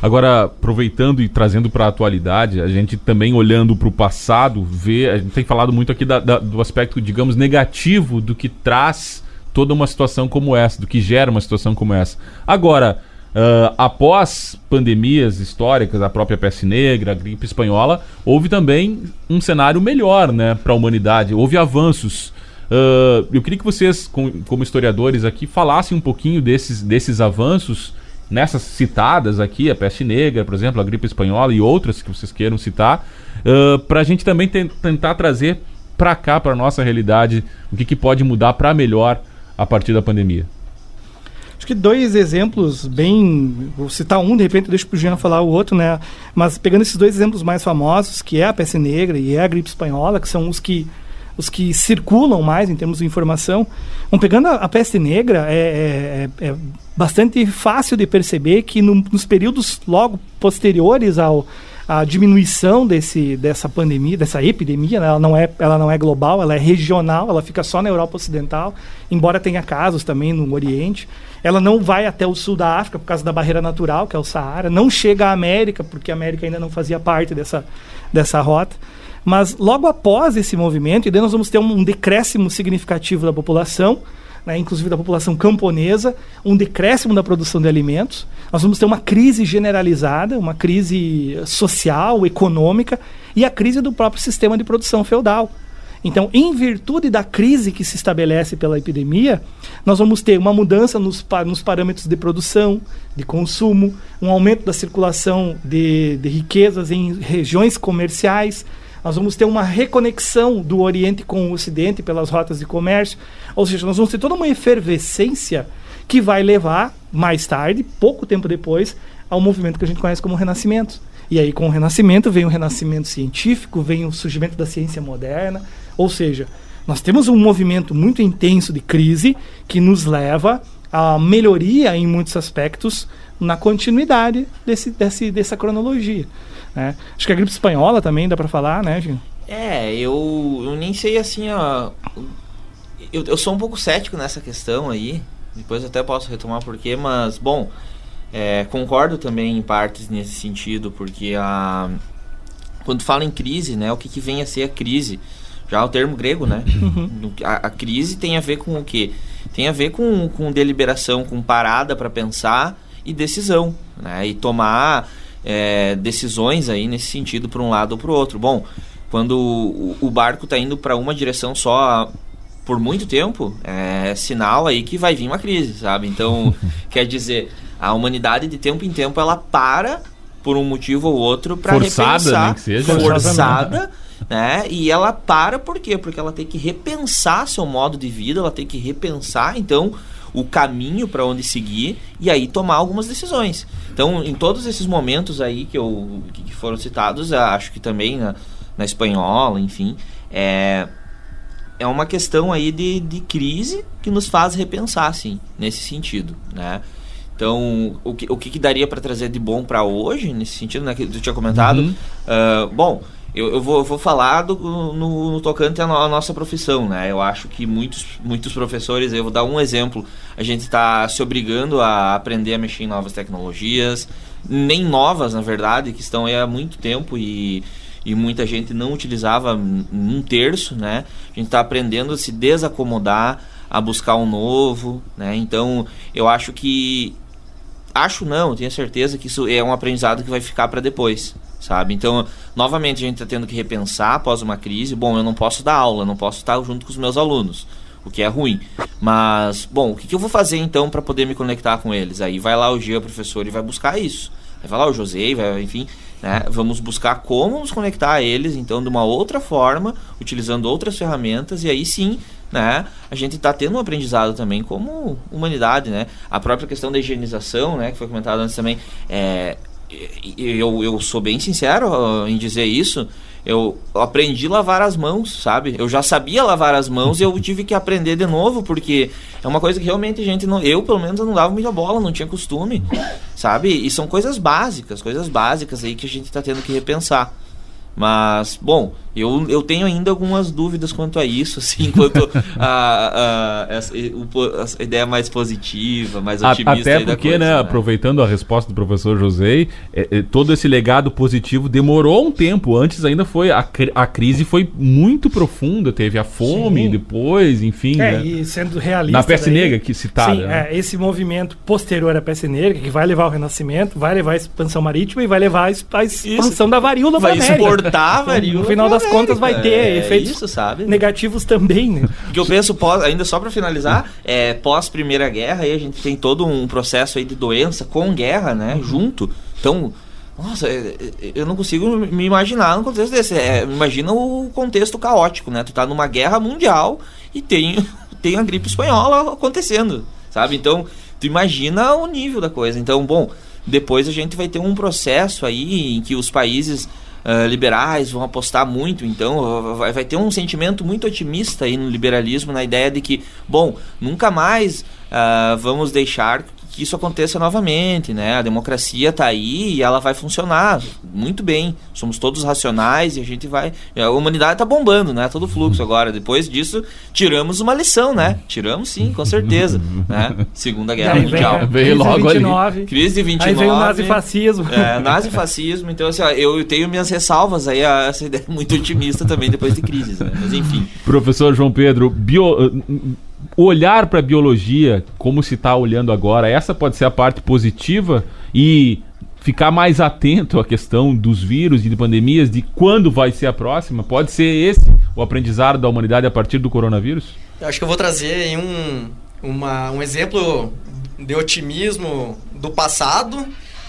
Agora, aproveitando e trazendo para a atualidade, a gente também olhando para o passado, vê, a gente tem falado muito aqui da, da, do aspecto, digamos, negativo do que traz toda uma situação como essa, do que gera uma situação como essa. Agora, uh, após pandemias históricas, a própria peste negra, a gripe espanhola, houve também um cenário melhor né, para a humanidade, houve avanços. Uh, eu queria que vocês, com, como historiadores aqui, falassem um pouquinho desses, desses avanços nessas citadas aqui, a peste negra, por exemplo, a gripe espanhola e outras que vocês queiram citar, uh, para a gente também tentar trazer para cá, para nossa realidade, o que, que pode mudar para melhor a partir da pandemia. Acho que dois exemplos bem. Vou citar um, de repente deixo para o Jean falar o outro, né? Mas pegando esses dois exemplos mais famosos, que é a peste negra e é a gripe espanhola, que são os que os que circulam mais em termos de informação. Bom, pegando a, a peste negra, é, é, é, bastante fácil de perceber que no, nos períodos logo posteriores ao, a diminuição desse, dessa pandemia, dessa epidemia, né? ela, não é, ela não é global, ela é regional, ela fica só na Europa Ocidental, embora tenha casos também no Oriente. Ela não vai até o sul da África por causa da barreira natural, que é o Saara, não chega à América, porque a América ainda não fazia parte dessa, dessa rota. Mas logo após esse movimento, e daí nós vamos ter um decréscimo significativo da população, né, inclusive da população camponesa, um decréscimo da produção de alimentos. Nós vamos ter uma crise generalizada, uma crise social, econômica e a crise do próprio sistema de produção feudal. Então, em virtude da crise que se estabelece pela epidemia, nós vamos ter uma mudança nos, nos parâmetros de produção, de consumo, um aumento da circulação de, de riquezas em regiões comerciais, nós vamos ter uma reconexão do Oriente com o Ocidente pelas rotas de comércio. Ou seja, nós vamos ter toda uma efervescência que vai levar, mais tarde, pouco tempo depois, ao movimento que a gente conhece como Renascimento. E aí, com o Renascimento, vem o renascimento científico, vem o surgimento da ciência moderna. Ou seja, nós temos um movimento muito intenso de crise que nos leva à melhoria em muitos aspectos na continuidade desse, desse, dessa cronologia. Né? Acho que a gripe espanhola também dá para falar, né, Gino? É, eu, eu nem sei assim, ó. Eu, eu sou um pouco cético nessa questão aí. Depois até posso retomar porquê, mas bom, é, concordo também em partes nesse sentido, porque a quando fala em crise, né, o que, que vem a ser a crise? Já o termo grego, né? Uhum. A, a, crise tem a ver com o quê? Tem a ver com, com deliberação, com parada para pensar e decisão, né? E tomar é, decisões aí nesse sentido para um lado ou para o outro. Bom, quando o, o barco está indo para uma direção só por muito tempo, é sinal aí que vai vir uma crise, sabe? Então, quer dizer, a humanidade de tempo em tempo ela para por um motivo ou outro para repensar, né, que seja. forçada, né? E ela para por quê? Porque ela tem que repensar seu modo de vida, ela tem que repensar, então o caminho para onde seguir e aí tomar algumas decisões. Então, em todos esses momentos aí que, eu, que foram citados, acho que também na, na espanhola, enfim, é, é uma questão aí de, de crise que nos faz repensar, assim, nesse sentido, né? Então, o que, o que, que daria para trazer de bom para hoje, nesse sentido, né, que tu tinha comentado? Uhum. Uh, bom, eu, eu, vou, eu vou falar do, no, no tocante à, no, à, nossa profissão, né? Eu acho que muitos, muitos professores, eu vou dar um exemplo, a gente está se obrigando a aprender a mexer em novas tecnologias, nem novas, na verdade, que estão aí há muito tempo e, e muita gente não utilizava um terço, né? A gente está aprendendo a se desacomodar, a buscar um novo, né? Então, eu acho que acho não, tenho certeza que isso é um aprendizado que vai ficar para depois, sabe? Então, novamente a gente está tendo que repensar após uma crise. Bom, eu não posso dar aula, não posso estar junto com os meus alunos, o que é ruim. Mas, bom, o que, que eu vou fazer então para poder me conectar com eles? Aí vai lá o Gia, professor, e vai buscar isso. Vai lá o José, vai, enfim, né? Vamos buscar como nos conectar a eles, então, de uma outra forma, utilizando outras ferramentas, e aí sim né? A gente está tendo um aprendizado também como humanidade, né? A própria questão da higienização, né? Que foi comentado antes também, é, eu, eu sou bem sincero em dizer isso. Eu aprendi a lavar as mãos, sabe? Eu já sabia lavar as mãos e eu tive que aprender de novo, porque é uma coisa que realmente a gente não. Eu, pelo menos, não dava muita bola, não tinha costume, sabe? E são coisas básicas, coisas básicas aí que a gente está tendo que repensar. Mas, bom, eu, eu tenho ainda algumas dúvidas quanto a isso, assim, quanto a, a, a, a ideia mais positiva, mais otimista. Até porque, coisa, né, né, aproveitando a resposta do professor José, é, é, todo esse legado positivo demorou um tempo. Antes ainda foi. A, a crise foi muito profunda, teve a fome Sim. depois, enfim. É, né? e sendo realista. Na Peste Negra, que citada. Sim, né? é, esse movimento posterior à Peste Negra, que vai levar ao Renascimento, vai levar a expansão marítima e vai levar a expansão isso. da varíola vai exportar a varíola. No final das das contas vai ter é, efeitos isso, sabe? negativos também, né? Porque eu penso, pós, ainda só para finalizar, é, pós Primeira Guerra, aí a gente tem todo um processo aí de doença com guerra, né? Uhum. Junto. Então, nossa, é, é, eu não consigo me imaginar num contexto desse. É, imagina o contexto caótico, né? Tu tá numa guerra mundial e tem, tem a gripe espanhola acontecendo, sabe? Então, tu imagina o nível da coisa. Então, bom, depois a gente vai ter um processo aí em que os países uh, liberais vão apostar muito, então vai, vai, ter um sentimento muito otimista aí no liberalismo, na ideia de que, bom, nunca mais uh, vamos deixar que isso aconteça novamente, né? A democracia está aí e ela vai funcionar muito bem. Somos todos racionais e a gente vai. A humanidade está bombando, né? Todo fluxo agora. Depois disso, tiramos uma lição, né? Tiramos sim, com certeza. né? Segunda Guerra Aí Mundial. vem, Veio crise de logo ali. 29, Crise de 29. Aí veio o nazifascismo. É, nazifascismo. Então, assim, ó, eu tenho minhas ressalvas aí a essa ideia muito otimista também depois de crises, né? Mas enfim. Professor João Pedro, bio- olhar para a biologia como se está olhando agora, essa pode ser a parte positiva e ficar mais atento à questão dos vírus e de pandemias, de quando vai ser a próxima? Pode ser esse o aprendizado da humanidade a partir do coronavírus? Eu acho que eu vou trazer um, uma- um exemplo de otimismo do passado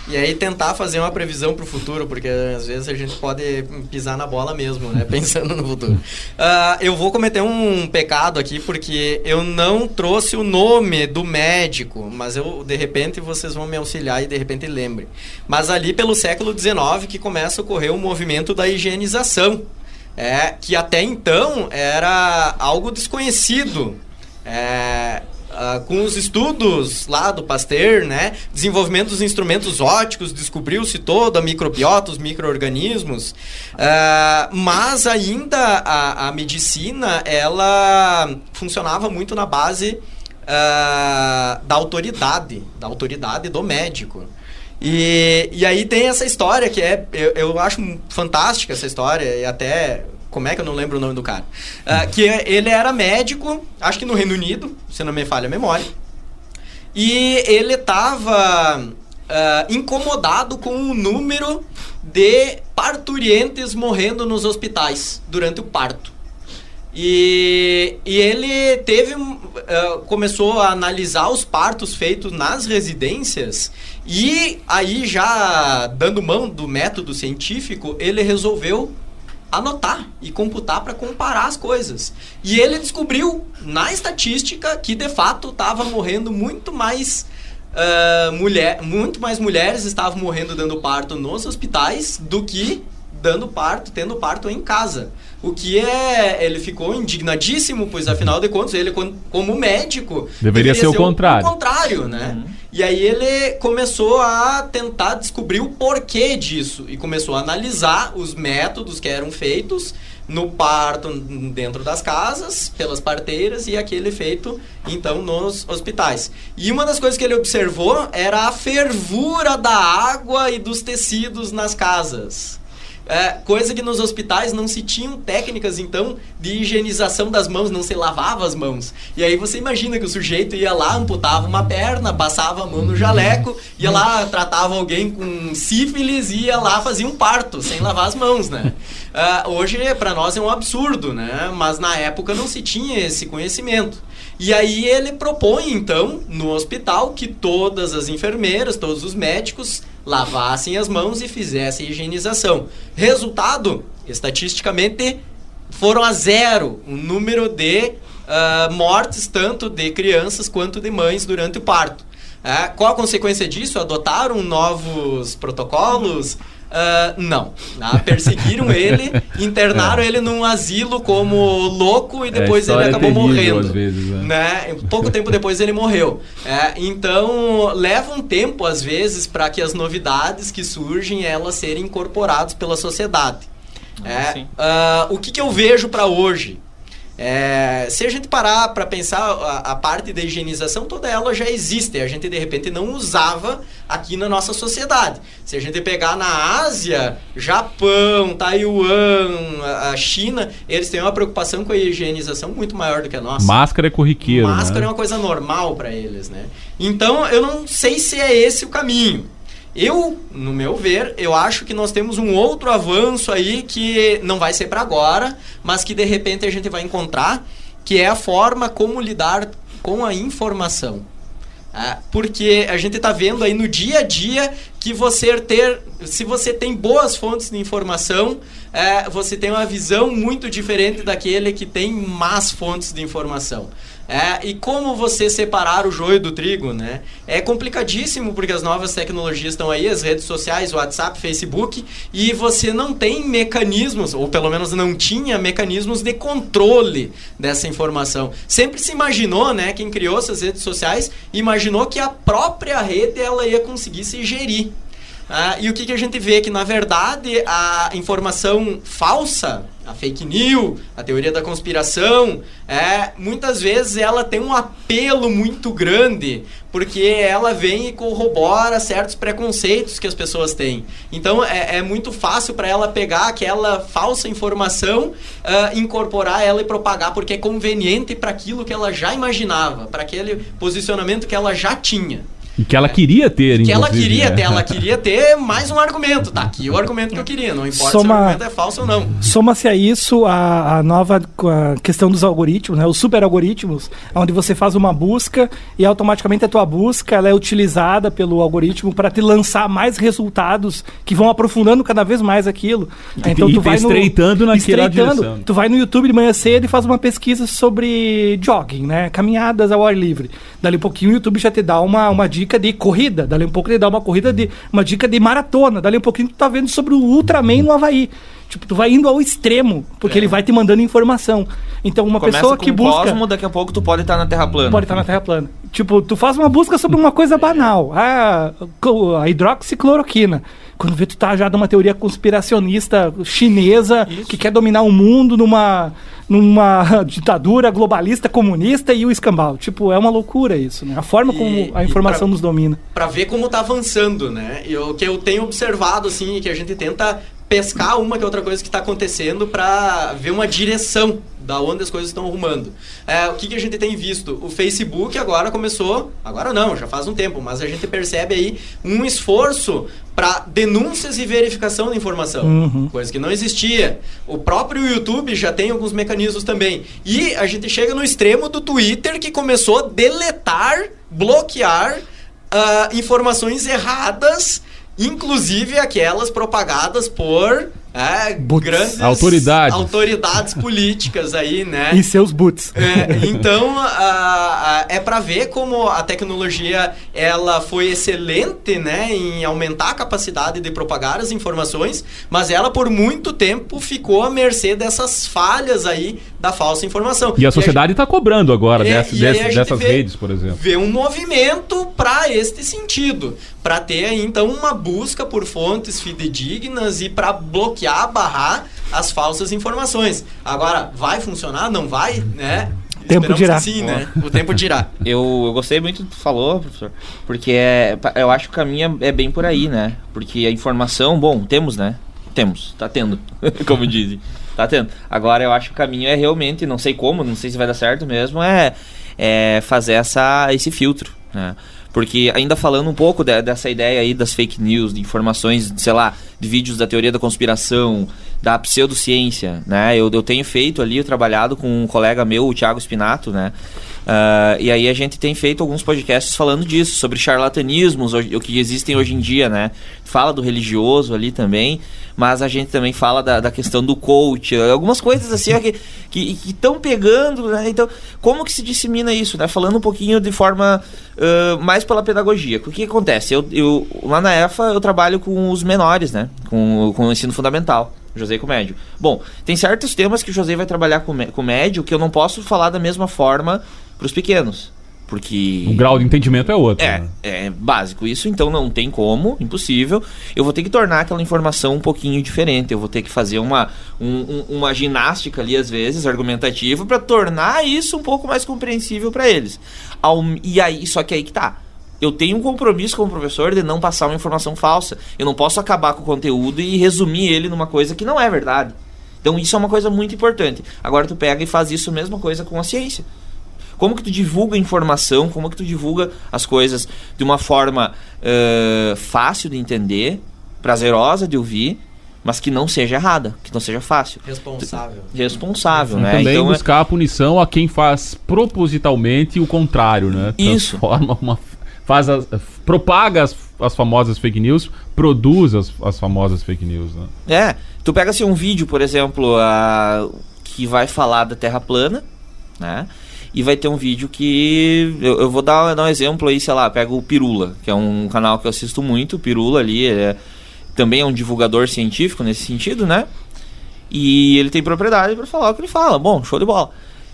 e aí tentar fazer uma previsão para o futuro, porque às vezes a gente pode pisar na bola mesmo, né? Pensando no futuro. Ah, eu vou cometer um pecado aqui, porque eu não trouxe o nome do médico, mas eu, de repente, vocês vão me auxiliar e de repente lembrem. Mas ali pelo século XIX que começa a ocorrer o movimento da higienização. É, que até então era algo desconhecido. É, ah, com os estudos lá do Pasteur, né, desenvolvimento dos instrumentos óticos, descobriu-se toda a microbiota, os micro-organismos, ah, mas ainda a, a medicina, ela funcionava muito na base ah, da autoridade, da autoridade do médico. E, e aí tem essa história que é. Eu, eu acho fantástica essa história, e até. Como é que eu não lembro o nome do cara? Ah, que ele era médico, acho que no Reino Unido, se não me falha a memória. E ele estava incomodado com o número de parturientes morrendo nos hospitais durante o parto. E, e ele teve ah, começou a analisar os partos feitos nas residências e aí já dando mão do método científico, ele resolveu anotar e computar para comparar as coisas. E ele descobriu na estatística que de fato estava morrendo muito mais ah, mulher, muito mais mulheres estavam morrendo dando parto nos hospitais do que dando parto, tendo parto em casa. O que é. Ele ficou indignadíssimo, pois afinal de contas, ele, como médico. Deveria ser o contrário. O contrário, né? E aí ele começou a tentar descobrir o porquê disso. E começou a analisar os métodos que eram feitos no parto dentro das casas, pelas parteiras, e aquele feito, então, nos hospitais. E uma das coisas que ele observou era a fervura da água e dos tecidos nas casas. É, coisa que nos hospitais não se tinham técnicas, então, de higienização das mãos, não se lavava as mãos. E aí você imagina que o sujeito ia lá, amputava uma perna, passava a mão no jaleco, ia lá, tratava alguém com sífilis e ia lá, fazia um parto, sem lavar as mãos, né? Ah, hoje, para nós, é um absurdo, né? Mas na época não se tinha esse conhecimento. E aí ele propõe, então, no hospital, que todas as enfermeiras, todos os médicos lavassem as mãos e fizessem higienização. Resultado, estatisticamente, foram a zero o número de ah, mortes, tanto de crianças quanto de mães durante o parto. Ah, qual a consequência disso? Adotaram novos protocolos? Ah, não. Ah, perseguiram ele, internaram ele num asilo como louco e depois ele É. história acabou terrível, morrendo às vezes, né? né? Pouco tempo depois ele morreu. É, então leva um tempo às vezes para que as novidades que surgem elas serem incorporadas pela sociedade. Ah, É, ah, o que, que eu vejo para hoje? É, se a gente parar para pensar a, a parte da higienização, toda ela já existe. A gente de repente não usava aqui na nossa sociedade. Se a gente pegar na Ásia, Japão, Taiwan, a- China, eles têm uma preocupação com a higienização muito maior do que a nossa. Máscara é corriqueiro, Máscara né? é uma coisa normal para eles, né? Então, eu não sei se é esse o caminho. Eu, no meu ver, eu acho que nós temos um outro avanço aí que não vai ser para agora, mas que de repente a gente vai encontrar, que é a forma como lidar com a informação. Ah, porque a gente está vendo aí no dia a dia que você ter, se você tem boas fontes de informação, eh, você tem uma visão muito diferente daquele que tem más fontes de informação. É, e como você separar o joio do trigo, né? É complicadíssimo porque as novas tecnologias estão aí, as redes sociais, WhatsApp, Facebook, e você não tem mecanismos, ou pelo menos não tinha mecanismos de controle dessa informação. Sempre se imaginou, né? Quem criou essas redes sociais imaginou que a própria rede ela ia conseguir se gerir. Ah, e o que, que a gente vê? Que, na verdade, a informação falsa, a fake news, a teoria da conspiração, é, muitas vezes ela tem um apelo muito grande, porque ela vem e corrobora certos preconceitos que as pessoas têm. Então, é, é muito fácil para ela pegar aquela falsa informação, uh, incorporar ela e propagar, porque é conveniente para aquilo que ela já imaginava, para aquele posicionamento que ela já tinha. E que ela queria ter, Que ela queria né? ter, ela queria ter mais um argumento. Tá aqui o argumento que eu queria, não importa Soma, se o argumento é falso ou não. Soma-se a isso a, a nova a questão dos algoritmos, né? os super algoritmos, onde você faz uma busca e automaticamente a tua busca ela é utilizada pelo algoritmo para te lançar mais resultados que vão aprofundando cada vez mais aquilo. Então e tu vai estreitando no, naquela estreitando, direção. Tu vai no YouTube de manhã cedo e faz uma pesquisa sobre jogging, né? Caminhadas ao ar livre. Dali um pouquinho o YouTube já te dá uma, uma dica dica de corrida, dali um pouco ele dá uma corrida de uma dica de maratona, dali um pouquinho tu tá vendo sobre o Ultraman no Havaí. Tipo, tu vai indo ao extremo, porque é. ele vai te mandando informação. Então, uma Começa pessoa que busca. Cosmo, daqui a pouco tu pode estar tá na Terra plana. Pode estar tá na Terra plana. Tipo, tu faz uma busca sobre uma coisa banal. Ah, a hidroxicloroquina. Quando vê, tu tá já numa teoria conspiracionista chinesa Isso. que quer dominar o mundo numa numa ditadura globalista comunista e o escambau. Tipo, é uma loucura isso, né? A forma como e, a informação pra, nos domina. Para ver como tá avançando, né? E o que eu tenho observado assim, que a gente tenta pescar uma que outra coisa que está acontecendo para ver uma direção da onde as coisas estão arrumando. É, o que, que a gente tem visto? O Facebook agora começou, agora não, já faz um tempo, mas a gente percebe aí um esforço para denúncias e verificação da informação, uhum. coisa que não existia. O próprio YouTube já tem alguns mecanismos também. E a gente chega no extremo do Twitter que começou a deletar, bloquear uh, informações erradas inclusive aquelas propagadas por é, grandes autoridades. autoridades políticas aí, né? E seus boots. É, então, é para ver como a tecnologia ela foi excelente, né, em aumentar a capacidade de propagar as informações, mas ela por muito tempo ficou à mercê dessas falhas aí da falsa informação. E a sociedade está cobrando agora é, desse, dessas vê, redes, por exemplo. Vê um movimento para este sentido, para ter aí, então uma busca por fontes fidedignas e para bloquear barrar as falsas informações. Agora, vai funcionar? Não vai? Né? tempo dirá. Sim, né? O tempo dirá. eu, eu gostei muito do que tu falou, professor, porque é, eu acho que o caminho é, é bem por aí, né? Porque a informação, bom, temos, né? Temos, tá tendo, como dizem. Tá tendo. Agora eu acho que o caminho é realmente, não sei como, não sei se vai dar certo mesmo, é, é fazer essa, esse filtro, né? Porque ainda falando um pouco de, dessa ideia aí das fake news, de informações, sei lá, vídeos da teoria da conspiração, da pseudociência, né? Eu, eu tenho feito ali, eu trabalhado com um colega meu, o Thiago Spinato, né? Uh, e aí a gente tem feito alguns podcasts falando disso, sobre charlatanismos, o, que existem hoje em dia, né? Fala do religioso ali também mas a gente também fala da, da questão do coach, algumas coisas assim ó, que estão pegando, né? Então, como que se dissemina isso, né? Falando um pouquinho de forma uh, mais pela pedagogia. O que, que acontece? Eu, eu, lá na EFA eu trabalho com os menores, né? Com, com o ensino fundamental. José com médio. Bom, tem certos temas que o José vai trabalhar com, com médio que eu não posso falar da mesma forma para os pequenos. Porque. O grau de entendimento é outro. É, né? é básico isso, então não tem como, impossível. Eu vou ter que tornar aquela informação um pouquinho diferente. Eu vou ter que fazer uma, um, uma ginástica ali, às vezes, argumentativa, para tornar isso um pouco mais compreensível para eles. E aí, só que aí que tá. Eu tenho um compromisso como professor de não passar uma informação falsa. Eu não posso acabar com o conteúdo e resumir ele numa coisa que não é verdade. Então isso é uma coisa muito importante. Agora tu pega e faz isso mesma coisa com a ciência. Como que tu divulga informação, como que tu divulga as coisas de uma forma uh, fácil de entender, prazerosa de ouvir, mas que não seja errada, que não seja fácil. Responsável. Responsável, né? Também então, é buscar é... a punição a quem faz propositalmente o contrário, né? Isso. Transforma uma faz as, propaga as, as famosas fake news, produz as, as famosas fake news, né? É, tu pega assim um vídeo, por exemplo, a, que vai falar da Terra plana, né? E vai ter um vídeo que. Eu, eu vou dar, dar um exemplo aí, sei lá, pega o Pirula, que é um canal que eu assisto muito. O Pirula ali é, também é um divulgador científico nesse sentido, né? E ele tem propriedade para falar o que ele fala. Bom, show de bola.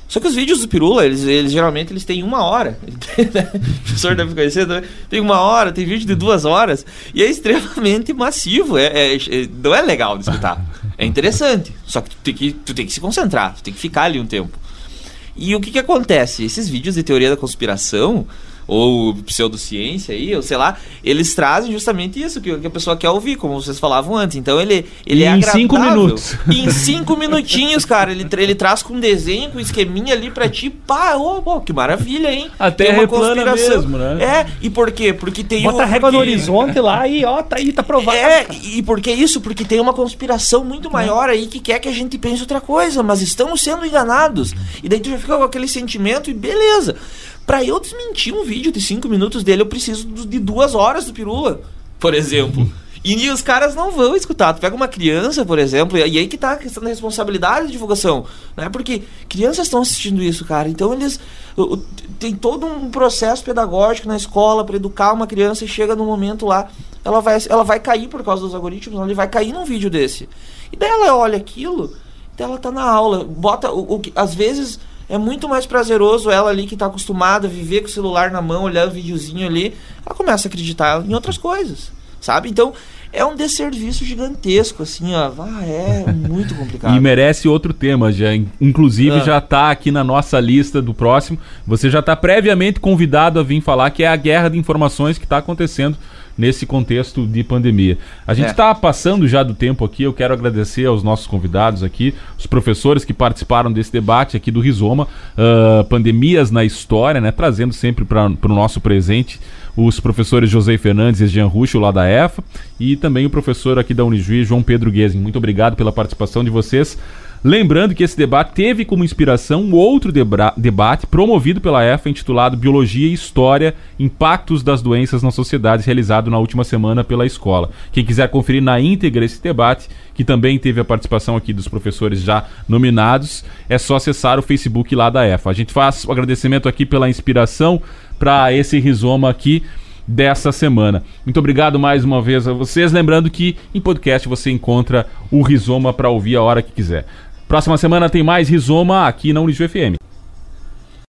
Só que os vídeos do Pirula, eles, eles geralmente eles têm uma hora. O professor deve conhecer, né? tem uma hora, tem vídeo de duas horas. E é extremamente massivo. É, é, é não é legal de escutar. É interessante. Só que tu tem que, tu tem que se concentrar, tu tem que ficar ali um tempo. E o que, que acontece? Esses vídeos de teoria da conspiração, ou pseudociência aí, ou sei lá, eles trazem justamente isso que, que a pessoa quer ouvir, como vocês falavam antes. Então ele, ele e é em agradável. cinco minutos. E em cinco minutinhos, cara, ele, ele traz com um desenho, com um esqueminha ali pra ti, pá, ô, oh, que maravilha, hein? Até uma conspiração. mesmo, né? É, e por quê? Porque tem Bota o, a régua no horizonte lá e ó, tá aí, tá provado. É, e por que isso? Porque tem uma conspiração muito maior aí que quer que a gente pense outra coisa, mas estamos sendo enganados. E daí tu já fica com aquele sentimento e beleza. Pra eu desmentir um vídeo de 5 minutos dele, eu preciso de duas horas do Pirula, por exemplo. E os caras não vão escutar. Tu pega uma criança, por exemplo, e aí que tá a questão da responsabilidade de divulgação. Né? Porque crianças estão assistindo isso, cara. Então eles. Tem todo um processo pedagógico na escola para educar uma criança e chega no momento lá, ela vai, ela vai cair por causa dos algoritmos, ela vai cair num vídeo desse. E daí ela olha aquilo, daí ela tá na aula, bota. O, o, às vezes é muito mais prazeroso ela ali que está acostumada a viver com o celular na mão, olhando o videozinho ali, ela começa a acreditar em outras coisas, sabe? Então, é um desserviço gigantesco, assim, ó. Ah, é muito complicado. e merece outro tema, já. Inclusive, ah. já está aqui na nossa lista do próximo. Você já está previamente convidado a vir falar que é a guerra de informações que está acontecendo nesse contexto de pandemia. A gente está é. Tá passando já do tempo aqui, eu quero agradecer aos nossos convidados aqui, os professores que participaram desse debate aqui do Rizoma, uh, Pandemias na História, né, trazendo sempre para o nosso presente os professores José Fernandes e Jean Rucho, lá da EFA, e também o professor aqui da Unijuí, João Pedro Guesin. Muito obrigado pela participação de vocês. Lembrando que esse debate teve como inspiração um outro debate promovido pela EFA intitulado Biologia e História: Impactos das Doenças na Sociedade, realizado na última semana pela escola. Quem quiser conferir na íntegra esse debate, que também teve a participação aqui dos professores já nominados, é só acessar o Facebook lá da EFA. A gente faz o agradecimento aqui pela inspiração para esse rizoma aqui dessa semana. Muito obrigado mais uma vez a vocês. Lembrando que em podcast você encontra o Rizoma para ouvir a hora que quiser. Próxima semana tem mais Rizoma aqui na Unijo FM.